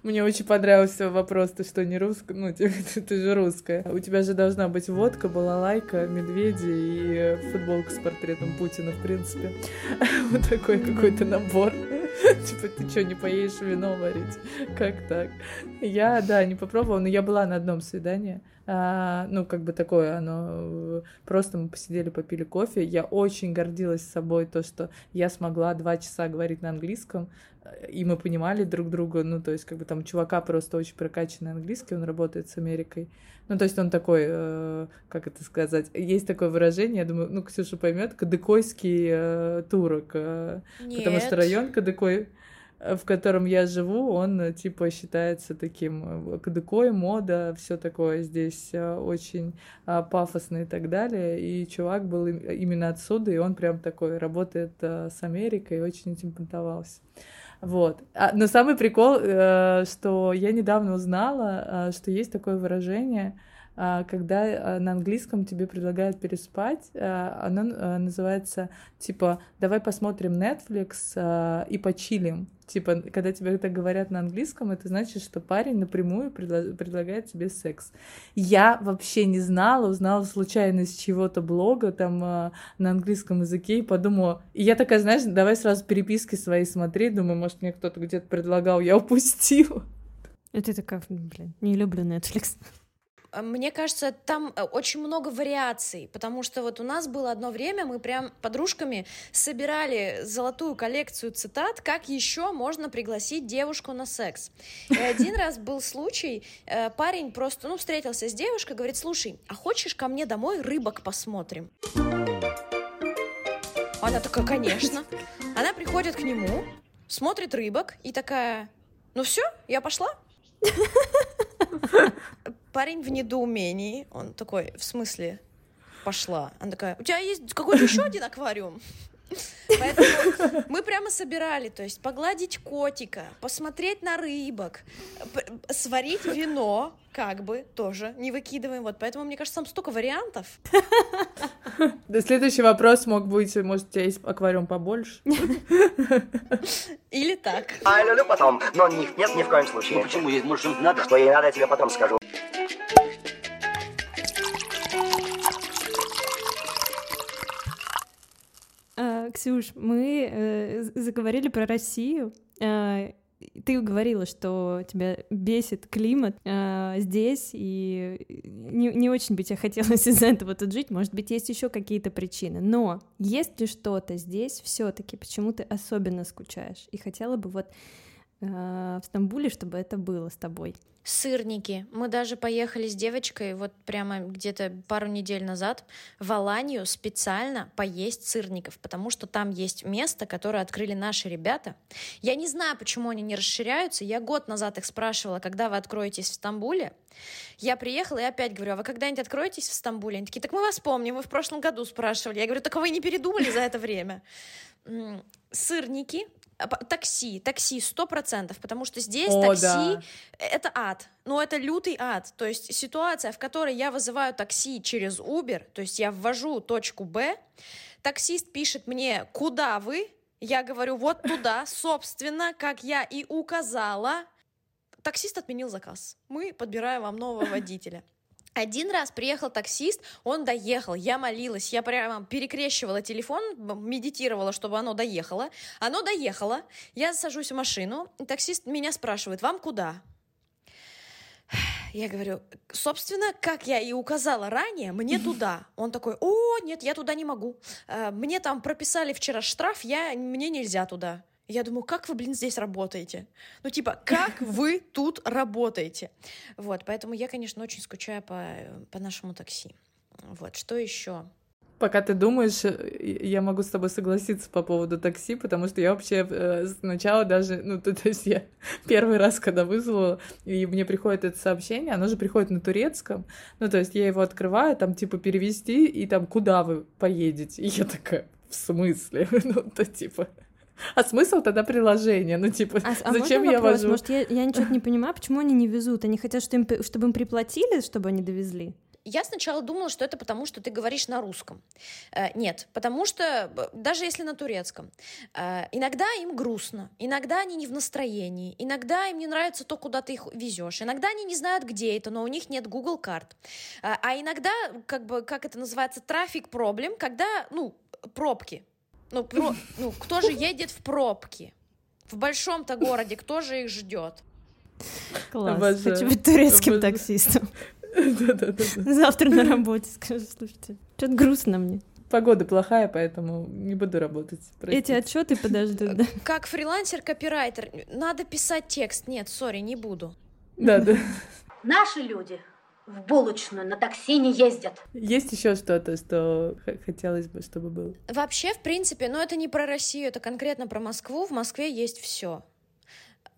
Мне очень понравился вопрос, ты что, не русская? Ну, ты, ты, ты же русская. У тебя же должна быть водка, балалайка, медведи и футболка с портретом Путина, в принципе. Вот такой какой-то набор. Типа, ты что, не поедешь вино варить? Как так? Я, да, не попробовала, но я была на одном свидании. А, ну, как бы такое, оно просто мы посидели, попили кофе. Я очень гордилась собой, то, что я смогла два часа говорить на английском, и мы понимали друг друга, ну, то есть, как бы там чувака просто очень прокачанный английский, он работает с Америкой. Ну, то есть он такой, э, как это сказать, есть такое выражение, я думаю, ну, Ксюша поймет, кадыкойский э, турок, э, потому что район Кадыкой Э, в котором я живу, он э, типа считается таким э, кадыкой, мода, все такое здесь очень пафосно и так далее. И чувак был именно отсюда, и он прям такой работает с Америкой и очень этим понтовался. Вот. А, но самый прикол, что я недавно узнала, что есть такое выражение, когда на английском тебе предлагают переспать, оно называется типа «давай посмотрим Netflix и почилим». Типа, когда тебе так говорят на английском, это значит, что парень напрямую предла- предлагает тебе секс. Я вообще не знала, узнала случайно из чего-то блога там э, на английском языке и подумала... И я такая, знаешь, давай сразу переписки свои смотреть. Думаю, может, мне кто-то где-то предлагал, я упустила. Это такая, блин, не люблю Netflix. А, мне кажется, там э, очень много вариаций, потому что вот у нас было одно время, мы прям подружками собирали золотую коллекцию цитат, как еще можно пригласить девушку на секс. И один раз был случай, э, парень просто, ну, встретился с девушкой, говорит, слушай, а хочешь ко мне домой рыбок посмотрим? Она такая, конечно. Она приходит к нему, смотрит рыбок и такая, ну все, я пошла. Парень в недоумении. Он такой, в смысле, пошла? Она такая, у тебя есть какой-то еще один аквариум? Поэтому мы прямо собирали, то есть погладить котика, посмотреть на рыбок, сварить вино, как бы тоже не выкидываем. Вот поэтому, мне кажется, там столько вариантов. Да, следующий вопрос мог быть, может, у тебя есть аквариум побольше? Или так. А люблю потом, но нет, нет ни в коем случае. Ну почему? Может, надо? Что ей надо, я тебе потом скажу. Ксюш, мы э, заговорили про Россию. Э, ты говорила, что тебя бесит климат э, здесь, и не, не очень бы тебе хотелось из-за этого тут жить. Может быть, есть еще какие-то причины. Но есть ли что-то здесь все-таки, почему ты особенно скучаешь? И хотела бы вот в Стамбуле, чтобы это было с тобой сырники. Мы даже поехали с девочкой вот прямо где-то пару недель назад в Аланию специально поесть сырников, потому что там есть место, которое открыли наши ребята. Я не знаю, почему они не расширяются. Я год назад их спрашивала, когда вы откроетесь в Стамбуле. Я приехала и опять говорю, а вы когда-нибудь откроетесь в Стамбуле? Они такие, так мы вас помним, мы в прошлом году спрашивали. Я говорю, так вы не передумали за это время? Сырники, такси, такси сто процентов, потому что здесь О, такси да. это ад, ну это лютый ад, то есть ситуация, в которой я вызываю такси через Uber, то есть я ввожу точку Б, таксист пишет мне, куда вы, я говорю вот туда, собственно, как я и указала, таксист отменил заказ, мы подбираем вам нового водителя. Один раз приехал таксист, он доехал, я молилась, я прямо перекрещивала телефон, медитировала, чтобы оно доехало. Оно доехало, я сажусь в машину, и таксист меня спрашивает, вам куда? Я говорю, собственно, как я и указала ранее, мне туда. Он такой, о, нет, я туда не могу. Э, мне там прописали вчера штраф, я, мне нельзя туда. Я думаю, как вы, блин, здесь работаете? Ну, типа, как вы тут работаете? Вот, поэтому я, конечно, очень скучаю по, по нашему такси. Вот, что еще? Пока ты думаешь, э, я могу с тобой согласиться по поводу такси, потому что я вообще э, сначала даже, ну, то, то есть я первый раз, когда вызвала, и мне приходит это сообщение, оно же приходит на турецком, ну, то есть я его открываю, там, типа, перевести, и там, куда вы поедете? И я такая, в смысле? Ну, то, типа... А смысл тогда приложения? Ну, типа, а, а зачем я вопрос? вожу? Может, я, я ничего не понимаю, почему они не везут? Они хотят, чтобы им, чтобы им приплатили, чтобы они довезли? Я сначала думала, что это потому, что ты говоришь на русском. Э, нет, потому что даже если на турецком, э, иногда им грустно, иногда они не в настроении, иногда им не нравится то, куда ты их везешь, иногда они не знают, где это, но у них нет Google карт. Э, а иногда, как бы, как это называется, трафик проблем, когда, ну, пробки. Ну, про, ну, кто же едет в пробки? В большом-то городе кто же их ждет? Класс. Обожаю. Хочу быть турецким Обожаю. таксистом. Завтра на работе скажу, слушайте, что-то грустно мне. Погода плохая, поэтому не буду работать. Простите. Эти отчеты подождут, да? Как фрилансер-копирайтер, надо писать текст. Нет, сори, не буду. Да, да. Наши люди в булочную на такси не ездят. Есть еще что-то, что хотелось бы, чтобы было? Вообще, в принципе, но это не про Россию, это конкретно про Москву. В Москве есть все.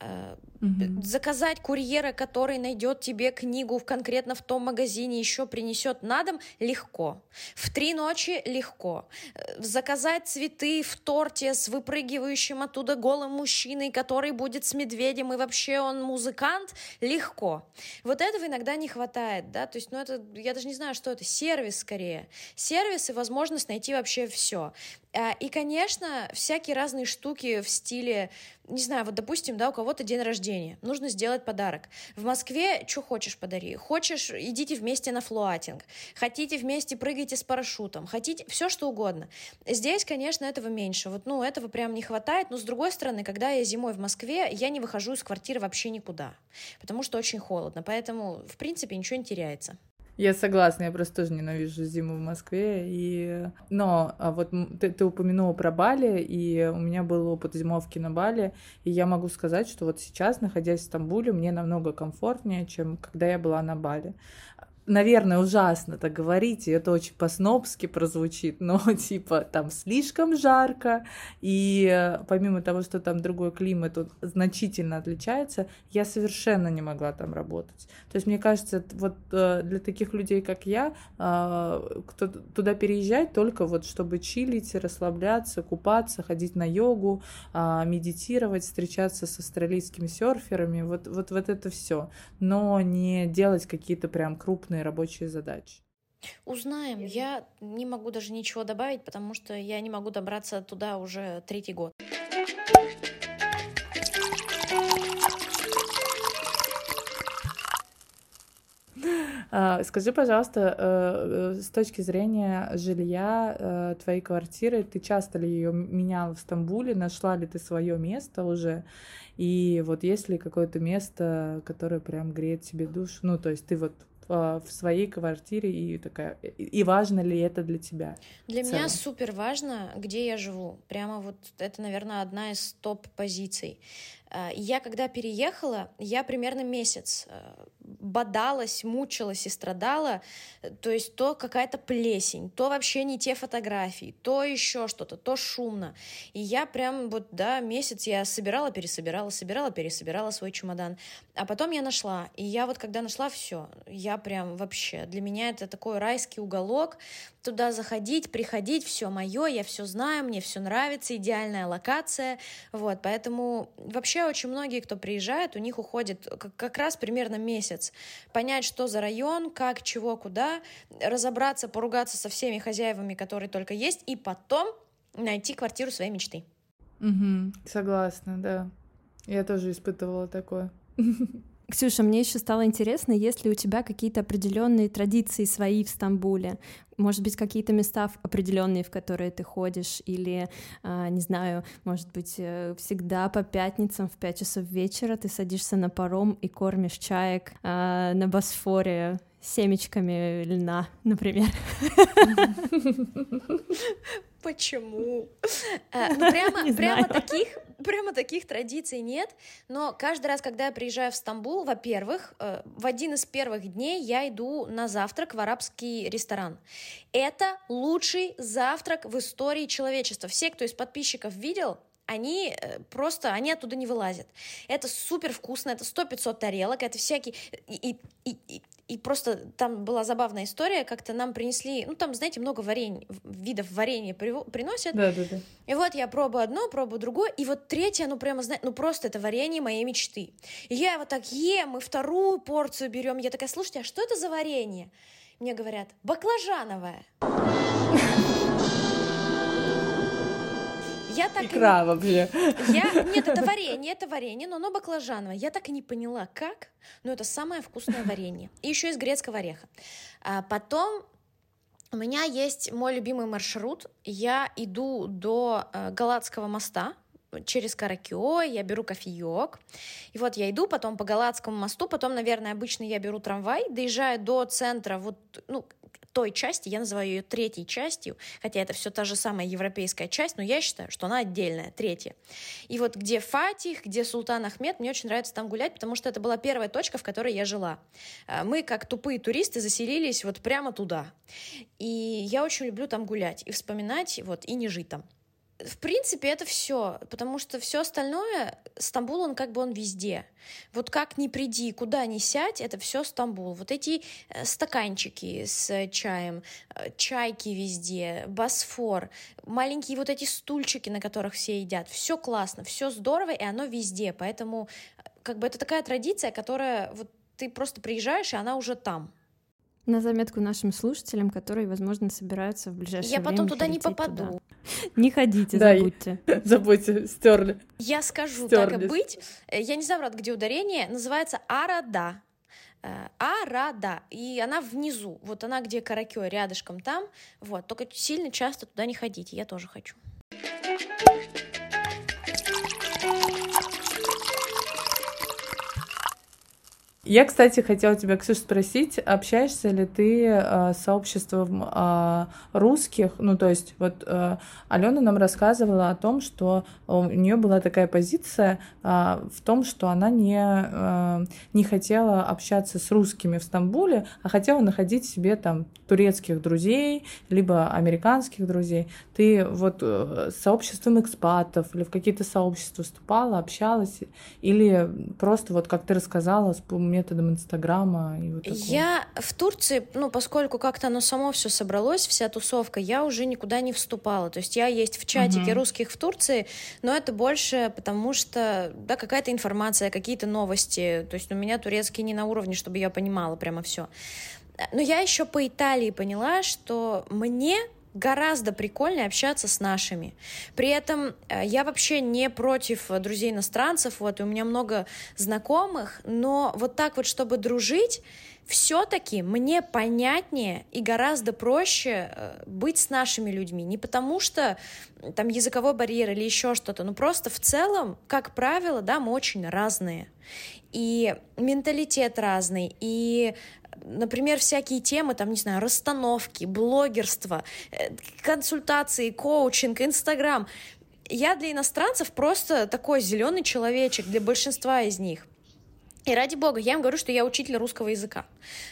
Угу. Заказать курьера, который найдет тебе книгу в конкретно в том магазине, еще принесет на дом, легко. В три ночи легко. Э, заказать цветы в торте с выпрыгивающим оттуда голым мужчиной, который будет с медведем, и вообще он музыкант, легко. Вот этого иногда не хватает, да, то есть, ну это, я даже не знаю, что это, сервис скорее. Сервис и возможность найти вообще все. А, и, конечно, всякие разные штуки в стиле, не знаю, вот, допустим, да, у кого-то день рождения, нужно сделать подарок. В Москве что хочешь подари. Хочешь, идите вместе на флуатинг. Хотите вместе прыгайте с парашютом. Хотите, все что угодно. Здесь, конечно, этого меньше. Вот, ну, этого прям не хватает. Но, с другой стороны, когда я зимой в Москве, я не выхожу из квартиры вообще никуда, потому что очень холодно. Поэтому, в принципе, ничего не теряется. Я согласна, я просто тоже ненавижу зиму в Москве. И... Но а вот ты, ты упомянула про Бали, и у меня был опыт зимовки на Бали, и я могу сказать, что вот сейчас, находясь в Стамбуле, мне намного комфортнее, чем когда я была на Бали наверное, ужасно так говорить, и это очень по-снобски прозвучит, но типа там слишком жарко, и э, помимо того, что там другой климат, он значительно отличается, я совершенно не могла там работать. То есть мне кажется, вот э, для таких людей, как я, э, кто туда переезжать только вот чтобы чилить, расслабляться, купаться, ходить на йогу, медитировать, встречаться с австралийскими серферами, вот, вот, вот это все, но не делать какие-то прям крупные сложные рабочие задачи. Узнаем. Я не могу даже ничего добавить, потому что я не могу добраться туда уже третий год. А, скажи, пожалуйста, э, э, с точки зрения жилья э, твоей квартиры, ты часто ли ее меняла в Стамбуле? Нашла ли ты свое место уже? И вот есть ли какое-то место, которое прям греет тебе душу? Ну, то есть ты вот в своей квартире и такая и важно ли это для тебя? Для меня супер важно, где я живу. Прямо вот это, наверное, одна из топ позиций. А, я когда переехала, я примерно месяц бодалась, мучилась и страдала, то есть то какая-то плесень, то вообще не те фотографии, то еще что-то, то шумно. И я прям вот, да, месяц я собирала, пересобирала, собирала, пересобирала свой чемодан. А потом я нашла. И я вот когда нашла все, я прям вообще, для меня это такой райский уголок, туда заходить, приходить, все мое, я все знаю, мне все нравится, идеальная локация, вот, поэтому вообще очень многие, кто приезжает, у них уходит как раз примерно месяц, понять, что за район, как, чего, куда, разобраться, поругаться со всеми хозяевами, которые только есть, и потом найти квартиру своей мечты. Угу, согласна, да. Я тоже испытывала такое. Ксюша, мне еще стало интересно, есть ли у тебя какие-то определенные традиции свои в Стамбуле? Может быть, какие-то места определенные, в которые ты ходишь, или, а, не знаю, может быть, э, всегда по пятницам в 5 часов вечера ты садишься на паром и кормишь чаек а, на Босфоре семечками льна, например. Почему? Ну, прямо, прямо таких, прямо таких традиций нет, но каждый раз, когда я приезжаю в Стамбул, во-первых, э, в один из первых дней я иду на завтрак в арабский ресторан. Это лучший завтрак в истории человечества. Все, кто из подписчиков видел, они э, просто, они оттуда не вылазят. Это супер вкусно, это 100-500 тарелок, это всякие... И, и, и, и просто там была забавная история, как-то нам принесли, ну там, знаете, много варенья, видов варенья приносят. Да, да, да. И вот я пробую одно, пробую другое, и вот третье, ну прямо, знаете, ну просто это варенье моей мечты. И я его так ем, и вторую порцию берем. Я такая, слушайте, а что это за варенье? Мне говорят, баклажановое. Я так Икра и... вообще. Я... Нет, это варенье, это варенье, но оно баклажановое. Я так и не поняла, как, но это самое вкусное варенье. И еще из грецкого ореха. А потом у меня есть мой любимый маршрут. Я иду до э, Галатского моста, через Каракио, я беру кофеек, и вот я иду потом по Галатскому мосту, потом, наверное, обычно я беру трамвай, доезжаю до центра, вот, ну, той части, я называю ее третьей частью, хотя это все та же самая европейская часть, но я считаю, что она отдельная, третья. И вот где Фатих, где Султан Ахмед, мне очень нравится там гулять, потому что это была первая точка, в которой я жила. А, мы, как тупые туристы, заселились вот прямо туда. И я очень люблю там гулять и вспоминать, вот, и не жить там в принципе, это все, потому что все остальное, Стамбул, он как бы он везде. Вот как ни приди, куда ни сядь, это все Стамбул. Вот эти э, стаканчики с чаем, э, чайки везде, Босфор, маленькие вот эти стульчики, на которых все едят, все классно, все здорово, и оно везде. Поэтому э, как бы это такая традиция, которая вот ты просто приезжаешь, и она уже там. На заметку нашим слушателям, которые, возможно, собираются в ближайшее Я время. Я потом туда не попаду. Туда. Не ходите, да, забудьте. Забудьте, стерли. Я скажу, Стерлись. так и быть. Э, я не знаю, брат, где ударение. Называется Арада. Э, Арада. И она внизу. Вот она, где Каракё, рядышком там. Вот. Только сильно часто туда не ходите. Я тоже хочу. Я, кстати, хотела тебя, Ксюш, спросить, общаешься ли ты э, с сообществом э, русских? Ну, то есть, вот э, Алена нам рассказывала о том, что у нее была такая позиция э, в том, что она не, э, не хотела общаться с русскими в Стамбуле, а хотела находить себе там турецких друзей, либо американских друзей. Ты вот э, с сообществом экспатов или в какие-то сообщества вступала, общалась, или просто вот, как ты рассказала, с методом Инстаграма и вот такого? Я в Турции, ну, поскольку как-то оно само все собралось, вся тусовка, я уже никуда не вступала. То есть я есть в чатике угу. русских в Турции, но это больше потому что, да, какая-то информация, какие-то новости. То есть у меня турецкий не на уровне, чтобы я понимала прямо все. Но я еще по Италии поняла, что мне гораздо прикольнее общаться с нашими. При этом э, я вообще не против друзей иностранцев, вот, и у меня много знакомых, но вот так вот, чтобы дружить, все-таки мне понятнее и гораздо проще э, быть с нашими людьми. Не потому что там языковой барьер или еще что-то, но просто в целом, как правило, да, мы очень разные. И менталитет разный, и например, всякие темы, там, не знаю, расстановки, блогерство, э, консультации, коучинг, Инстаграм. Я для иностранцев просто такой зеленый человечек, для большинства из них. И ради бога, я им говорю, что я учитель русского языка.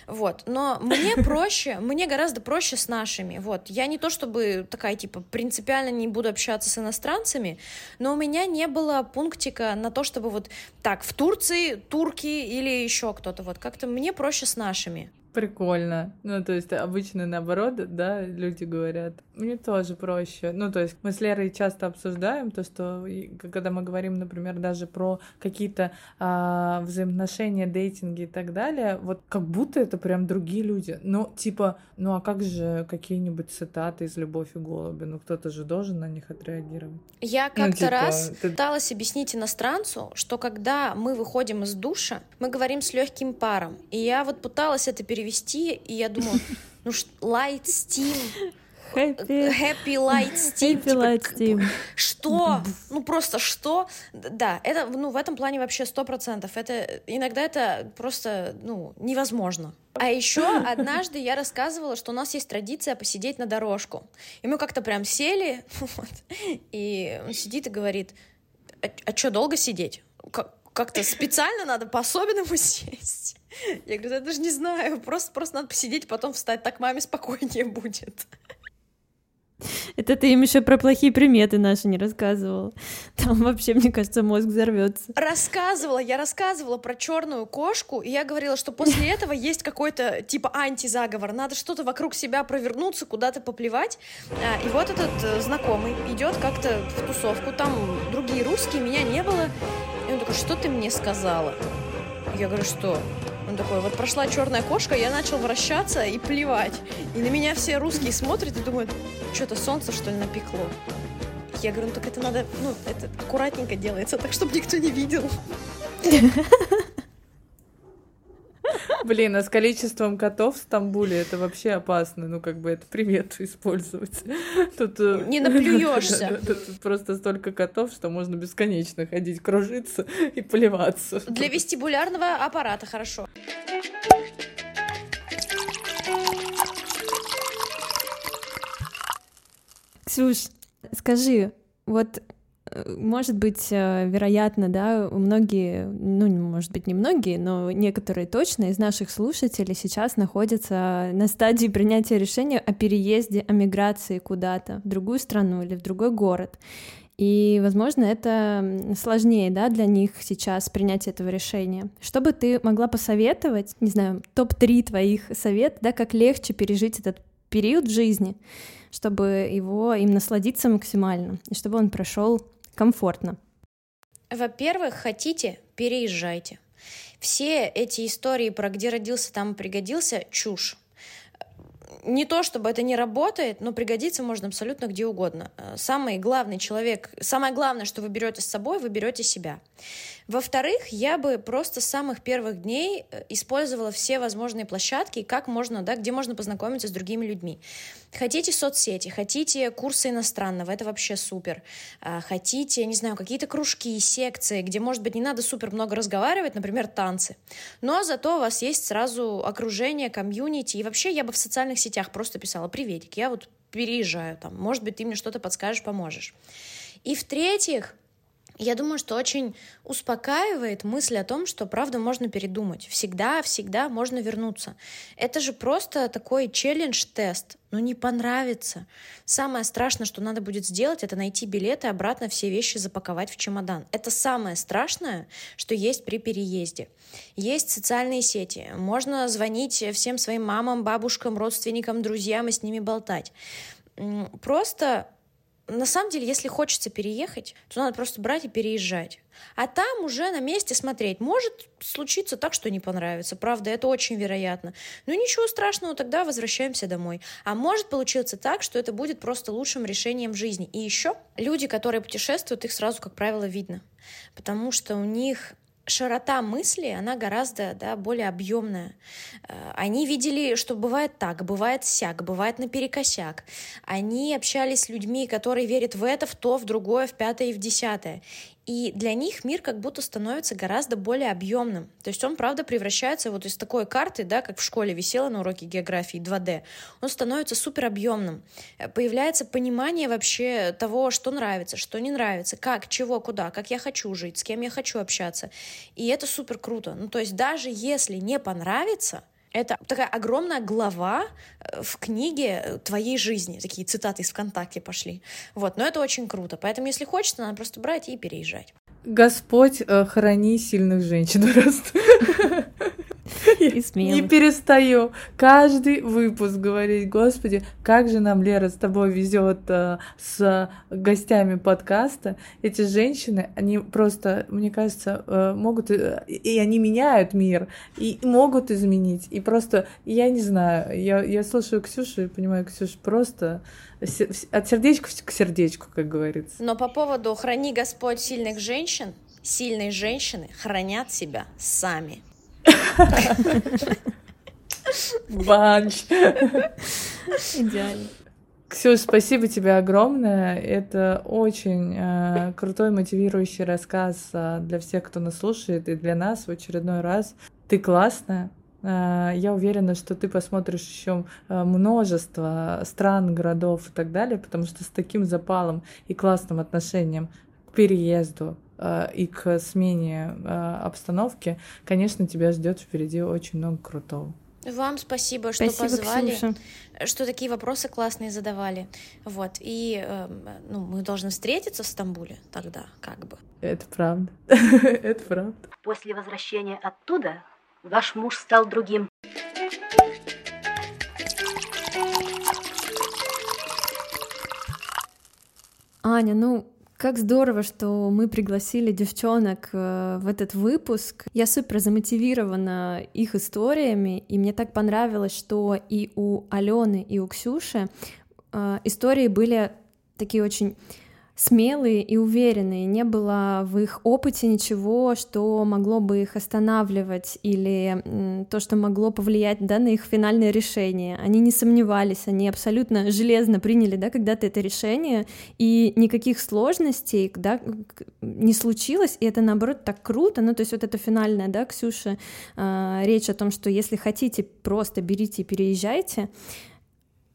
Вот. Но мне проще, мне гораздо проще с нашими. Вот. Я не то чтобы такая, типа, принципиально не буду общаться с иностранцами, но у меня не было пунктика на то, чтобы вот так, в Турции турки или еще кто-то. Вот. Как-то мне проще с нашими. Прикольно. Ну, то есть обычно наоборот, да, люди говорят, мне тоже проще. Ну, то есть мы с Лерой часто обсуждаем то, что когда мы говорим, например, даже про какие-то а, взаимоотношения, дейтинги и так далее, вот как будто это прям другие люди. Ну, типа, ну а как же какие-нибудь цитаты из «Любовь и голуби»? Ну, кто-то же должен на них отреагировать. Я ну, как-то ну, типа, раз ты... пыталась объяснить иностранцу, что когда мы выходим из душа, мы говорим с легким паром. И я вот пыталась это перевести, и я думаю, ну, light steam, Happy, Happy Light Steam. Happy типа, Light Steam. Что? Ну просто что? Да, это, ну, в этом плане вообще сто процентов. Это иногда это просто, ну, невозможно. А еще однажды я рассказывала, что у нас есть традиция посидеть на дорожку. И мы как-то прям сели, вот, и он сидит и говорит, а, что, долго сидеть? Как- Как-то специально надо по-особенному сесть. Я говорю, я даже не знаю, просто, просто надо посидеть, потом встать, так маме спокойнее будет. Это ты им еще про плохие приметы наши не рассказывал. Там вообще, мне кажется, мозг взорвется. Рассказывала, я рассказывала про черную кошку, и я говорила, что после этого есть какой-то типа антизаговор, надо что-то вокруг себя провернуться, куда-то поплевать. А, И вот этот э, знакомый идет как-то в тусовку, там другие русские, меня не было. И он такой, что ты мне сказала? Я говорю, что? Он такой, вот прошла черная кошка, я начал вращаться и плевать. И на меня все русские смотрят и думают, что-то солнце, что ли, напекло. Я говорю, ну так это надо, ну, это аккуратненько делается, так, чтобы никто не видел. Блин, а с количеством котов в Стамбуле это вообще опасно, ну как бы это примету использовать. Тут э, Не наплюешься. Тут просто столько котов, что можно бесконечно ходить, кружиться и поливаться. Для вестибулярного аппарата хорошо. Ксюш, скажи, вот может быть, э, вероятно, да, многие, ну, может быть, не многие, но некоторые точно из наших слушателей сейчас находятся на стадии принятия решения о переезде, о миграции куда-то, в другую страну или в другой город. И, возможно, это сложнее, да, для них сейчас принять этого решения. Что бы ты могла посоветовать, не знаю, топ-3 твоих совет, да, как легче пережить этот период в жизни, чтобы его им насладиться максимально, и чтобы он прошел комфортно. Во-первых, хотите, переезжайте. Все эти истории про где родился, там пригодился — чушь. Не то, чтобы это не работает, но пригодиться можно абсолютно где угодно. Э, Самый главный человек, самое главное, что вы берете с собой, вы берете себя. Во-вторых, я бы просто с самых первых дней э, использовала все возможные площадки, как можно, да, где можно познакомиться с другими людьми. Хотите соцсети, хотите курсы иностранного, это вообще супер. А, Хотите, не знаю, какие-то кружки, секции, где, может быть, не надо супер много разговаривать, например, танцы. Но зато у вас есть сразу окружение, комьюнити. И вообще я бы в социальных сетях просто писала «Приветик, я вот переезжаю там, может быть, ты мне что-то подскажешь, поможешь». И в-третьих, я думаю, что очень успокаивает мысль о том, что правда можно передумать. Всегда, всегда можно вернуться. Это же просто такой челлендж-тест. Ну, не понравится. Самое страшное, что надо будет сделать, это найти билеты, обратно все вещи запаковать в чемодан. Это самое страшное, что есть при переезде. Есть социальные сети. Можно звонить всем своим мамам, бабушкам, родственникам, друзьям и с ними болтать. Просто на самом деле, если хочется переехать, то надо просто брать и переезжать. А там уже на месте смотреть. Может случиться так, что не понравится. Правда, это очень вероятно. Но ничего страшного, тогда возвращаемся домой. А может получиться так, что это будет просто лучшим решением в жизни. И еще люди, которые путешествуют, их сразу, как правило, видно. Потому что у них широта мысли, она гораздо да, более объемная. Э, Они видели, что бывает так, бывает сяк, бывает наперекосяк. Они общались с людьми, которые верят в это, в то, в другое, в пятое и в десятое. И для них мир как будто становится гораздо более объемным. То есть он, правда, превращается вот из такой карты, да, как в школе висела на уроке географии 2D, он становится супер объемным. Появляется понимание вообще того, что нравится, что не нравится, как, чего, куда, как я хочу жить, с кем я хочу общаться. И это супер круто. Ну, то есть даже если не понравится, это такая огромная глава э, в книге э, твоей жизни. Такие цитаты из ВКонтакте пошли. Вот, но это очень круто. Поэтому, если хочется, надо просто брать и переезжать. Господь, э, храни сильных женщин просто. И Не смелых. перестаю каждый выпуск говорить, Господи, как же нам, Лера, с тобой везет э, с гостями подкаста. Эти женщины, они просто, мне кажется, э, могут, э, и они меняют мир, и могут изменить. И просто, я не знаю, я, я слушаю Ксюшу и понимаю, Ксюша, просто от сердечка к сердечку, как говорится. Но по поводу «храни Господь сильных женщин», сильные женщины хранят себя сами. Банч. Идеально. Ксюш, спасибо тебе огромное. Это очень э, крутой, мотивирующий рассказ э, для всех, кто нас слушает, и для нас в очередной раз. Ты классная. Э, я уверена, что ты посмотришь еще э, множество стран, городов и так далее, потому что с таким запалом и классным отношением к переезду и к смене обстановки, конечно, тебя ждет впереди очень много крутого. Вам спасибо, что спасибо, позвали, Ксюша. что такие вопросы классные задавали. Вот. И э, ну, мы должны встретиться в Стамбуле тогда, как бы. Это правда. Это правда. После возвращения оттуда ваш муж стал другим. Аня, ну как здорово, что мы пригласили девчонок э, в этот выпуск. Я супер замотивирована их историями, и мне так понравилось, что и у Алены, и у Ксюши э, истории были такие очень смелые и уверенные, не было в их опыте ничего, что могло бы их останавливать или то, что могло повлиять да, на их финальное решение. Они не сомневались, они абсолютно железно приняли да, когда-то это решение, и никаких сложностей да, не случилось, и это, наоборот, так круто. Ну, то есть вот это финальная, да, Ксюша, э, речь о том, что если хотите, просто берите и переезжайте,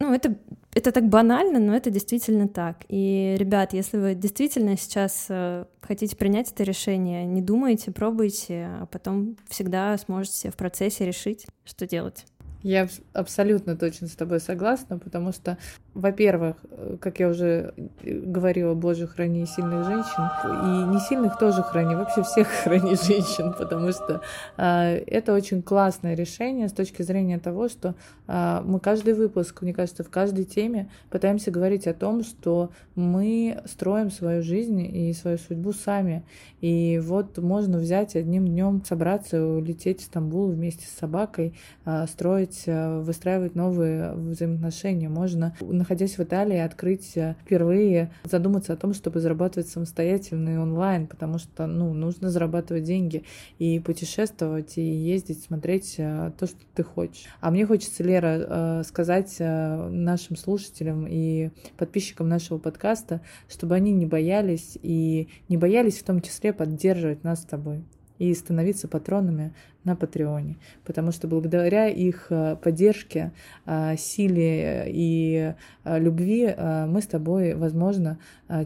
ну, это, это так банально, но это действительно так. И, ребят, если вы действительно сейчас э, хотите принять это решение, не думайте, пробуйте, а потом всегда сможете в процессе решить, что делать. Я абсолютно точно с тобой согласна, потому что, во-первых, э, как я уже э, говорила, Боже, храни сильных женщин, и не сильных тоже храни, вообще всех храни женщин, потому что э, это очень классное решение с точки зрения того, что э, мы каждый выпуск, мне кажется, в каждой теме пытаемся говорить о том, что мы строим свою жизнь и свою судьбу сами. И вот можно взять одним днем собраться, улететь в Стамбул вместе с собакой, э, строить пробовать э, выстраивать новые взаимоотношения. Можно, находясь в Италии, открыть э, впервые, задуматься о том, чтобы зарабатывать самостоятельно и онлайн, потому что ну, нужно зарабатывать деньги и путешествовать, и ездить, смотреть э, то, что ты хочешь. А мне хочется, Лера, сказать нашим слушателям и подписчикам нашего подкаста, чтобы они не боялись и не боялись в том числе поддерживать нас с тобой и становиться патронами на Патреоне, потому что благодаря их э, поддержке, э, силе и э, любви мы с тобой, возможно,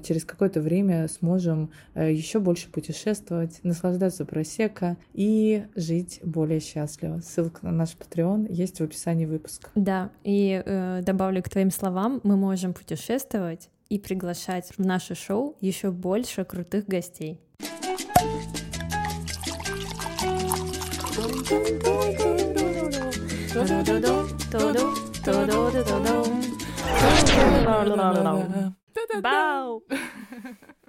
через какое-то время сможем еще больше путешествовать, наслаждаться просека и жить более счастливо. Ссылка на наш Patreon есть в описании выпуска. Да, и э, добавлю к твоим словам, мы можем путешествовать и приглашать в наше шоу еще больше крутых гостей. Bow.